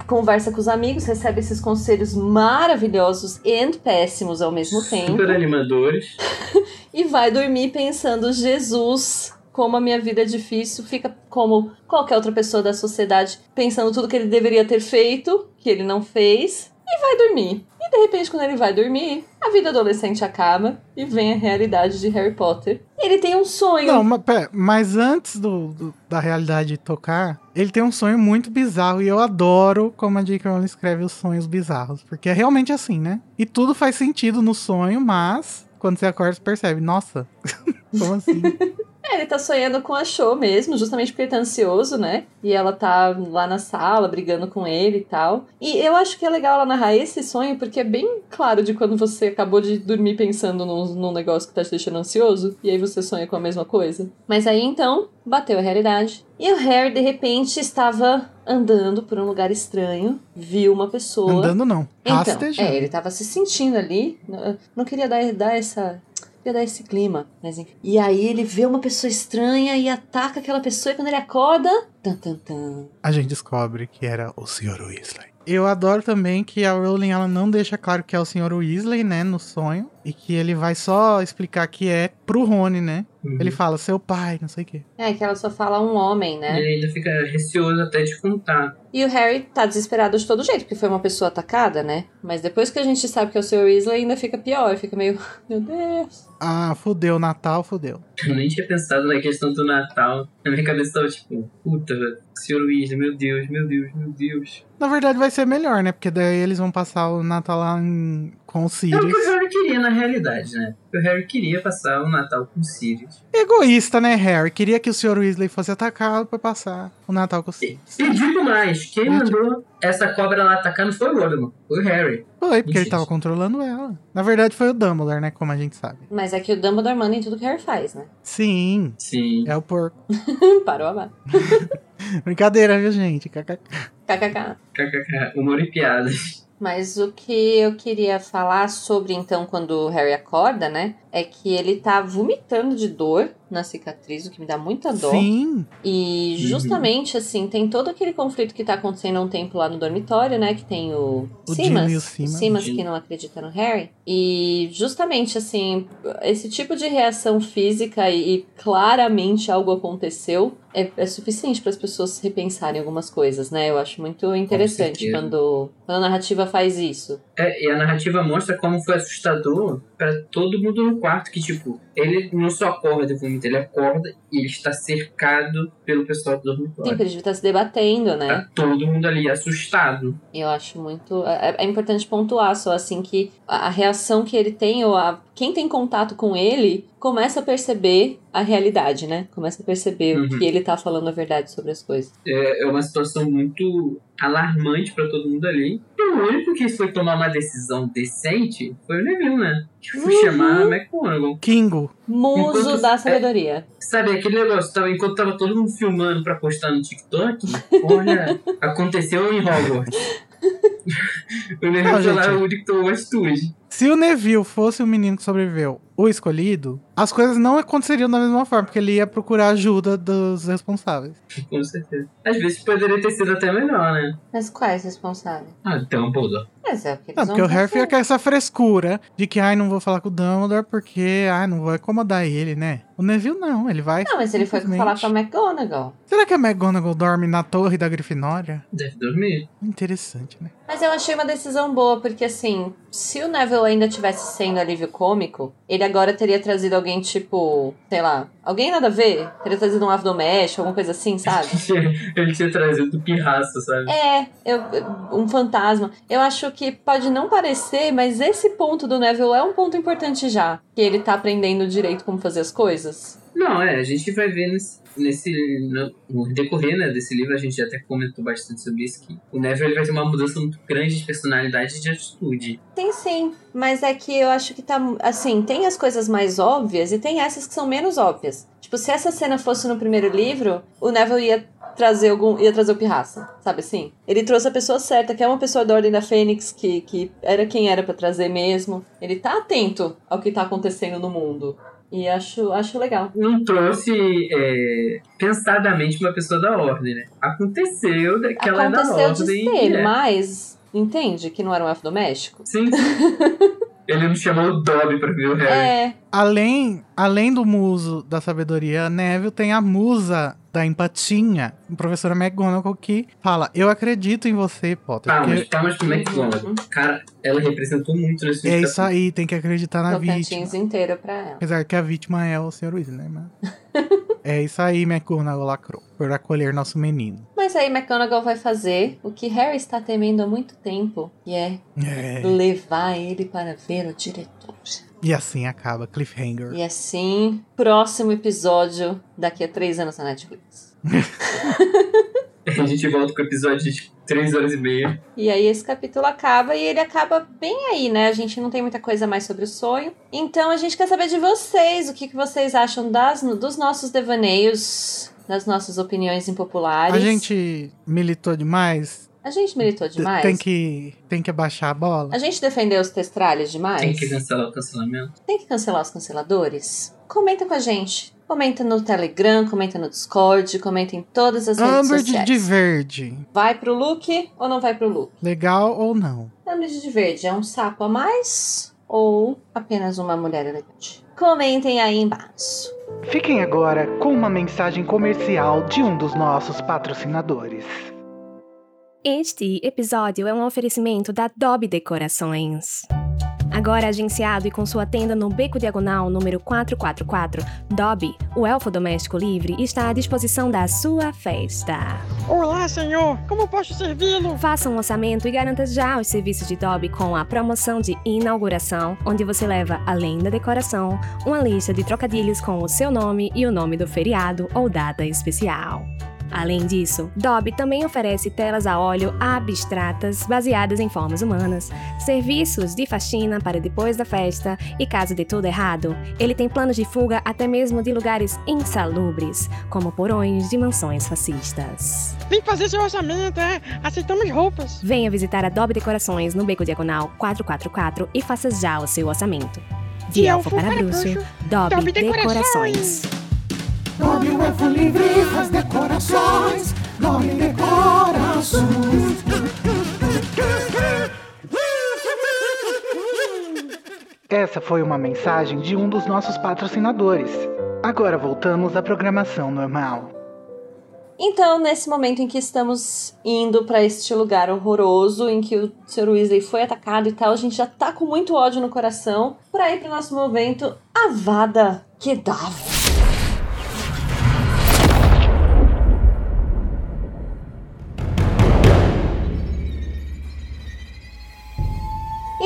Conversa com os amigos, recebe esses conselhos maravilhosos e péssimos ao mesmo tempo. Super animadores. E vai dormir pensando, Jesus, como a minha vida é difícil. Fica como qualquer outra pessoa da sociedade, pensando tudo que ele deveria ter feito, que ele não fez. E vai dormir. E de repente, quando ele vai dormir, a vida adolescente acaba e vem a realidade de Harry Potter. Ele tem um sonho. Não, mas, pera, mas antes do, do- da realidade tocar, ele tem um sonho muito bizarro e eu adoro como a J.K. Rowling escreve os sonhos bizarros, porque é realmente assim, né? E tudo faz sentido no sonho, mas quando você acorda você percebe, nossa, como assim? É, ele tá sonhando com a Cho mesmo, justamente porque ele tá ansioso, né? E ela tá lá na sala, brigando com ele e tal. E eu acho que é legal ela narrar esse sonho, porque é bem claro de quando você acabou de dormir pensando num, num negócio que tá te deixando ansioso, e aí você sonha com a mesma coisa. Mas aí então, bateu a realidade. E o Harry, de repente, estava andando por um lugar estranho, viu uma pessoa. Andando não, Então, rastejando. é, ele tava se sentindo ali. Não, não queria dar, dar essa. Dar esse clima, mas enfim. E aí ele vê uma pessoa estranha e ataca aquela pessoa e quando ele acorda. Tan, tan, tan. A gente descobre que era o Sr. Weasley. Eu adoro também que a Rowling ela não deixa claro que é o Sr. Weasley, né, no sonho, e que ele vai só explicar que é pro Rony, né? Uhum. Ele fala seu pai, não sei o quê. É, que ela só fala um homem, né? Ele ainda fica receoso até de contar. E o Harry tá desesperado de todo jeito, porque foi uma pessoa atacada, né? Mas depois que a gente sabe que é o Sr. Weasley, ainda fica pior. Fica meio, meu Deus. Ah, fudeu, Natal, fudeu. Eu nem tinha pensado na questão do Natal. Na minha cabeça tava tipo, puta, Sr. Weasley, meu Deus, meu Deus, meu Deus. Na verdade vai ser melhor, né? Porque daí eles vão passar o Natal lá em- com o É o que Sirius. o Harry queria na realidade, né? O Harry queria passar o Natal com o Sirius. Egoísta, né, Harry? Queria que o Sr. Weasley fosse atacado pra passar o Natal com o Sirius. E digo mais, quem Mas, mandou essa cobra lá atacar não foi o Voldemort, foi o Harry. Foi, porque ele tava controlando ela. Na verdade foi o Dumbledore, né? Como a gente sabe. Mas é que o Dumbledore manda em tudo que o Harry faz, né? Sim, Sim. é o porco. Parou a barra. Brincadeira, viu, gente? KKK. KKK. KKK, humor e piadas. Mas o que eu queria falar sobre, então, quando o Harry acorda, né? É que ele tá vomitando de dor na cicatriz, o que me dá muita dó. Sim, E Uhum. justamente, assim, tem todo aquele conflito que tá acontecendo há um tempo lá no dormitório, né? Que tem o, O Simas, Jim e o Simas. Simas Jim. que não acredita no Harry. E justamente, assim, esse tipo de reação física e, e claramente algo aconteceu é, é suficiente para as pessoas repensarem algumas coisas, né? Eu acho muito interessante quando, quando a narrativa faz isso. É, e a narrativa mostra como foi assustador pra todo mundo no quarto, que tipo, ele não só acorda e vomita, ele acorda e ele está cercado pelo pessoal do Sim, dormitório. porque a gente tá se debatendo, né? Tá todo mundo ali assustado. Eu acho muito. É, é importante pontuar só assim que a, a reação que ele tem, ou a, quem tem contato com ele, começa a perceber a realidade, né? Começa a perceber Uhum. o que ele tá falando a verdade sobre as coisas. É, é uma situação muito alarmante pra todo mundo ali. E o único que foi tomar uma decisão decente foi o Neville, né? Que foi Uhum. chamar a McGonagall. Kingo. Muso Enquanto- da sabedoria. Sabe, aquele negócio, tava, enquanto tava todo mundo filmando pra postar no TikTok, olha, aconteceu em Hogwarts. o Neville Não, foi lá gente. o tomou atitude. Se o Neville fosse o menino que sobreviveu, o escolhido, as coisas não aconteceriam da mesma forma, porque ele ia procurar ajuda dos responsáveis. Com certeza. Às vezes poderia ter sido até melhor, né? Mas quais responsáveis? Ah, Dumbledore. Mas é o que eles Não, porque o Harry fica com essa frescura de que, ai, não vou falar com o Dumbledore porque, ai, não vou incomodar ele, né? O Neville não, ele vai. Não, mas ele foi falar com a McGonagall. Será que a McGonagall dorme na torre da Grifinória? Deve dormir. Interessante, né? Mas eu achei uma decisão boa, porque assim, se o Neville ainda tivesse sendo alívio cômico, ele agora teria trazido alguém tipo, sei lá, alguém nada a ver. Teria trazido um ave doméstico, alguma coisa assim, sabe? Ele tinha trazido pirraça, sabe? É, eu, um fantasma. Eu acho que pode não parecer, mas esse ponto do Neville é um ponto importante já. Que ele tá aprendendo direito como fazer as coisas. Não, é, a gente vai ver nesse, nesse no, no decorrer né, desse livro, a gente até comentou bastante sobre isso, que o Neville ele vai ter uma mudança muito grande de personalidade e de atitude. Tem sim, mas é que eu acho que tá. Assim, tem as coisas mais óbvias e tem essas que são menos óbvias. Tipo, se essa cena fosse no primeiro livro, o Neville ia trazer algum. ia trazer o pirraça, sabe assim? Ele trouxe a pessoa certa, que é uma pessoa da Ordem da Fênix, que, que era quem era pra trazer mesmo. Ele tá atento ao que tá acontecendo no mundo. E acho, acho legal. Não trouxe é, pensadamente uma pessoa da ordem, né? Aconteceu daquela Aconteceu da de ordem. ser, é. mas. Entende que não era um elfo doméstico? Sim. Ele não chamou o Dobby pra ver o Harry. É, Além, além do muso da sabedoria, Neville tem a musa da empatia, a professora McGonagall, que fala: Eu acredito em você, Potter. Palmas, porque palmas pro McGonagall. Cara, ela representou muito nesse é isso aí, tem que acreditar na vítima. Tocantins inteiro pra ela. Apesar que a vítima é o Sr. Weasley, né? Mas... é isso aí, McGonagall lacrou. Por acolher nosso menino. Mas aí McGonagall vai fazer o que Harry está temendo há muito tempo, que é É. levar ele para ver o diretor. E assim acaba, cliffhanger. E assim, próximo episódio daqui a três anos na Netflix. A gente volta com o episódio de 3 horas e meia. E aí esse capítulo acaba e ele acaba bem aí, né? A gente não tem muita coisa mais sobre o sonho. Então a gente quer saber de vocês, o que, que vocês acham das, dos nossos devaneios, das nossas opiniões impopulares. A gente militou demais. A gente militou demais? Tem que, tem que abaixar a bola. A gente defendeu os testralhos demais? Tem que cancelar o cancelamento. Tem que cancelar os canceladores? Comenta com a gente. Comenta no Telegram, comenta no Discord, comenta em todas as redes Amber de, sociais. de verde. Vai pro look ou não vai pro look? Legal ou não? Amber de verde é um sapo a mais ou apenas uma mulher elegante? Comentem aí embaixo. Fiquem agora com uma mensagem comercial de um dos nossos patrocinadores. Este episódio é um oferecimento da Dobby Decorações. Agora agenciado e com sua tenda no Beco Diagonal número 444, Dobby, o elfo doméstico livre, está à disposição da sua festa. Olá, senhor! Como posso servi-lo? Faça um orçamento e garanta já os serviços de Dobby com a promoção de inauguração, onde você leva, além da decoração, uma lista de trocadilhos com o seu nome e o nome do feriado ou data especial. Além disso, Dobby também oferece telas a óleo abstratas baseadas em formas humanas, serviços de faxina para depois da festa e caso dê tudo errado, ele tem planos de fuga até mesmo de lugares insalubres, como porões de mansões fascistas. Vem fazer seu orçamento, é? Aceitamos roupas. Venha visitar a Dobby Decorações no Beco Diagonal 444 e faça já o seu orçamento. De, De elfo elfo para para bruxo, Dobby Decorações. Decorações. Nome o elfo livre faz decorações. Nome decorações. Essa foi uma mensagem de um dos nossos patrocinadores. Agora voltamos à programação normal. Então, nesse momento em que estamos indo pra este lugar horroroso, em que o Sr. Weasley foi atacado e tal, a gente já tá com muito ódio no coração, pra ir pro nosso momento Avada Kedavra.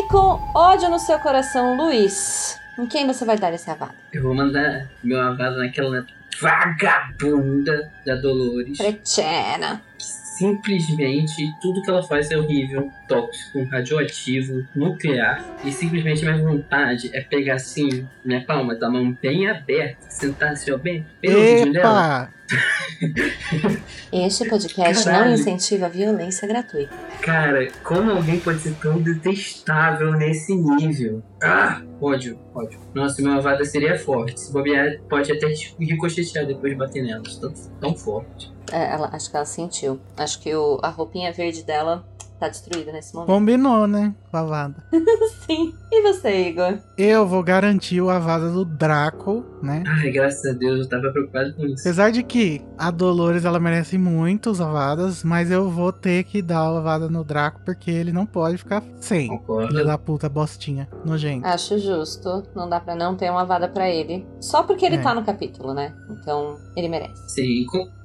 Com ódio no seu coração, Luiz, em quem você vai dar esse avada? Eu vou mandar meu avado naquela vagabunda da Dolores. Pretena. Simplesmente tudo que ela faz é horrível, tóxico, radioativo, nuclear. E simplesmente minha vontade é pegar assim, minha palma da mão bem aberta, sentar assim, ó, bem, bem no dela. Este podcast não Caralho. incentiva a violência gratuita. Cara, como alguém pode ser tão detestável nesse nível? Ah, ódio, ódio. Nossa, meu avada seria forte. Se bobear, pode até ricochetear depois de bater nela. Tão, tão forte. É, ela, acho que ela sentiu. Acho que o, a roupinha verde dela tá destruída nesse momento. Combinou, né? Com a Avada. Sim. E você, Igor? Eu vou garantir o Avada do Draco, né? Ai, graças a Deus, eu tava preocupado com isso. Apesar de que a Dolores ela merece muito os Avadas, mas eu vou ter que dar o Avada no Draco porque ele não pode ficar sem. Filha Concordo. da puta, bostinha, nojento. Acho justo. Não dá pra não ter uma vada pra ele. Só porque ele É. tá no capítulo, né? Então, ele merece. Sim,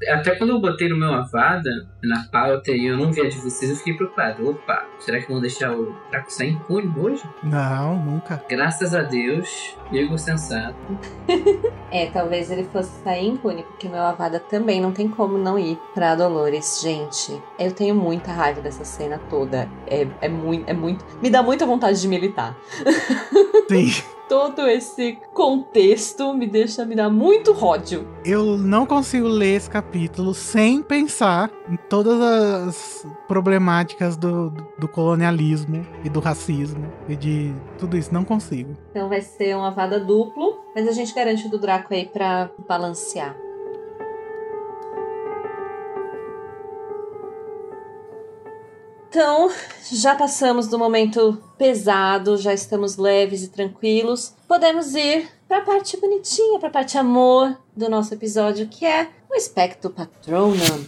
até quando eu botei no meu Avada, na pauta, e eu não vi a de vocês, eu fiquei preocupado. Opa, será que vão deixar o Draco sair impune hoje? Não, nunca. Graças a Deus, Igor sensato. É, talvez ele fosse sair impune, porque meu Avada também não tem como não ir pra Dolores. Gente, eu tenho muita raiva dessa cena toda. É, é muito, é muito. Me dá muita vontade de militar. Sim. Todo esse contexto me deixa, me dá muito ódio. Eu não consigo ler esse capítulo sem pensar em todas as problemáticas do, do colonialismo e do racismo e de tudo isso. Não consigo. Então vai ser um Avada duplo, mas a gente garante o do Draco aí pra balancear. Então, já passamos do momento pesado, já estamos leves e tranquilos. Podemos ir pra parte bonitinha, pra parte amor do nosso episódio, que é o Espectro Patronum.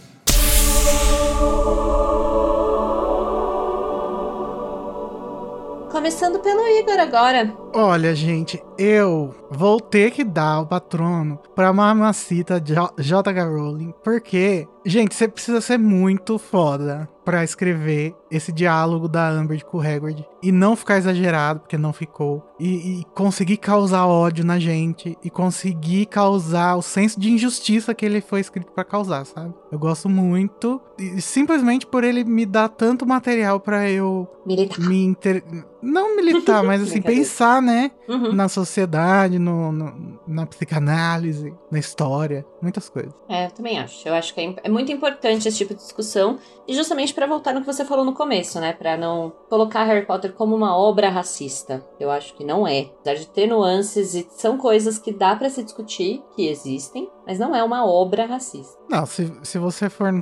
Começando pelo Igor agora. Olha, gente, eu vou ter que dar o patrono pra mamacita J.K. Rowling, porque, gente, você precisa ser muito foda pra escrever esse diálogo da Amber com o Hagrid e não ficar exagerado, porque não ficou, e, e conseguir causar ódio na gente e conseguir causar o senso de injustiça que ele foi escrito pra causar, sabe? Eu gosto muito, e simplesmente por ele me dar tanto material pra eu Militar. me inter... não militar, mas assim pensar, né, Uhum. na sociedade, no, no- na psicanálise, na história, muitas coisas. É, eu também acho. Eu acho que é, é muito importante esse tipo de discussão. E justamente pra voltar no que você falou no começo, né? Pra não colocar Harry Potter como uma obra racista. Eu acho que não é. Apesar de ter nuances e são coisas que dá pra se discutir, que existem, mas não é uma obra racista. Não, se, se você for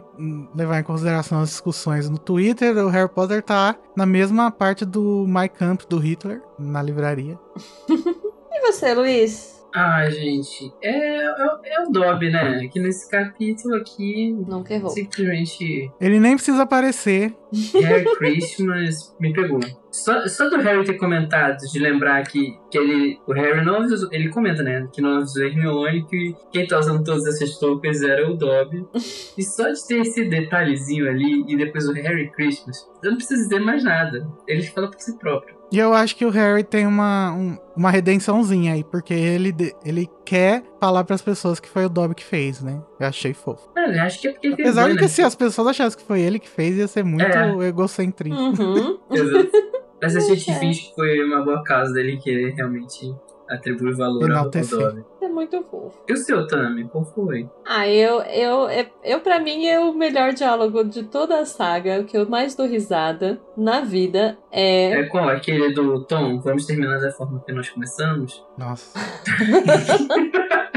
levar em consideração as discussões no Twitter, o Harry Potter tá na mesma parte do My Camp do Hitler, na livraria. E você, Luiz? Ah, gente, é, é, é o Dobby, né? Que nesse capítulo aqui, Nunca errou. simplesmente Ele nem precisa aparecer. Harry Christmas me pegou. Só, só do Harry ter comentado, de lembrar que, que ele. O Harry não avisou. Ele comenta, né? Que não avisou a Hermione que quem tá usando todas essas toucas era o Dobby. E só de ter esse detalhezinho ali e depois o Harry Christmas, eu não preciso dizer mais nada. Ele fala por si próprio. E eu acho que o Harry tem uma, um- uma redençãozinha aí, porque ele, ele quer falar pras pessoas que foi o Dobby que fez, né? Eu achei fofo. Mano, eu acho que é porque ele Apesar de vergonha, que né? se as pessoas achassem que foi ele que fez, ia ser muito É. egocentrismo. Uhum. Exato. Mas a gente É. finge que foi uma boa causa dele querer realmente atribuir valor ao. Dobby. É muito fofo. E o seu, Tami? Qual foi? Ah, eu, eu, eu, eu, pra mim, é o melhor diálogo de toda a saga. O que eu mais dou risada na vida é. É qual? Aquele do Tom? Vamos terminar da forma que nós começamos? Nossa.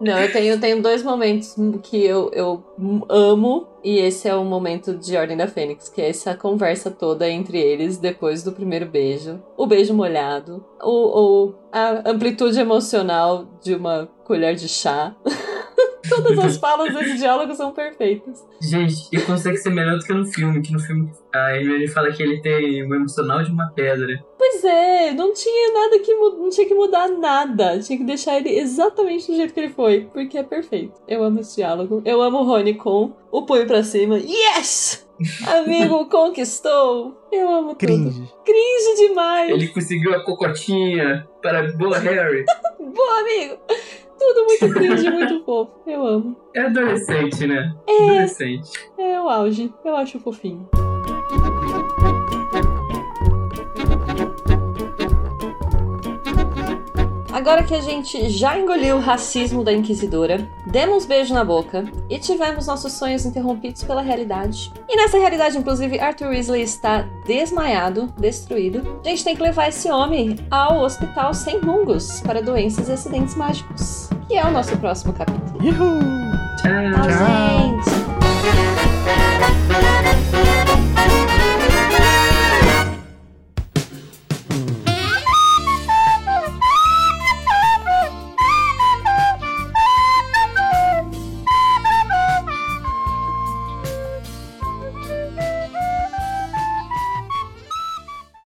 Não, eu tenho, tenho dois momentos que eu, eu amo, e esse é o momento de Ordem da Fênix, que é essa conversa toda entre eles depois do primeiro beijo. O beijo molhado, o, o, a amplitude emocional de uma colher de chá. Todas as falas desse diálogo são perfeitas. Gente, e consegue ser melhor do que no filme, que no filme a Hermione fala que ele tem o emocional de uma pedra. Pois é, não tinha nada que não tinha que mudar nada. Tinha que deixar ele exatamente do jeito que ele foi, porque é perfeito. Eu amo esse diálogo. Eu amo o Rony com o punho pra cima. Yes! Amigo conquistou. Eu amo tudo. Cringe. Cringe demais. Ele conseguiu a cocotinha para boa Harry. Boa, amigo. Tudo muito cringe, muito fofo. Eu amo. É adolescente, né? Adolescente. É o auge. Eu acho fofinho. Agora que a gente já engoliu o racismo da Inquisidora, demos beijo na boca e tivemos nossos sonhos interrompidos pela realidade. E nessa realidade, inclusive, Arthur Weasley está desmaiado, destruído. A gente tem que levar esse homem ao hospital sem rungos para doenças e acidentes mágicos, que é o nosso próximo capítulo. Uhul! Tchau, Tchau, gente!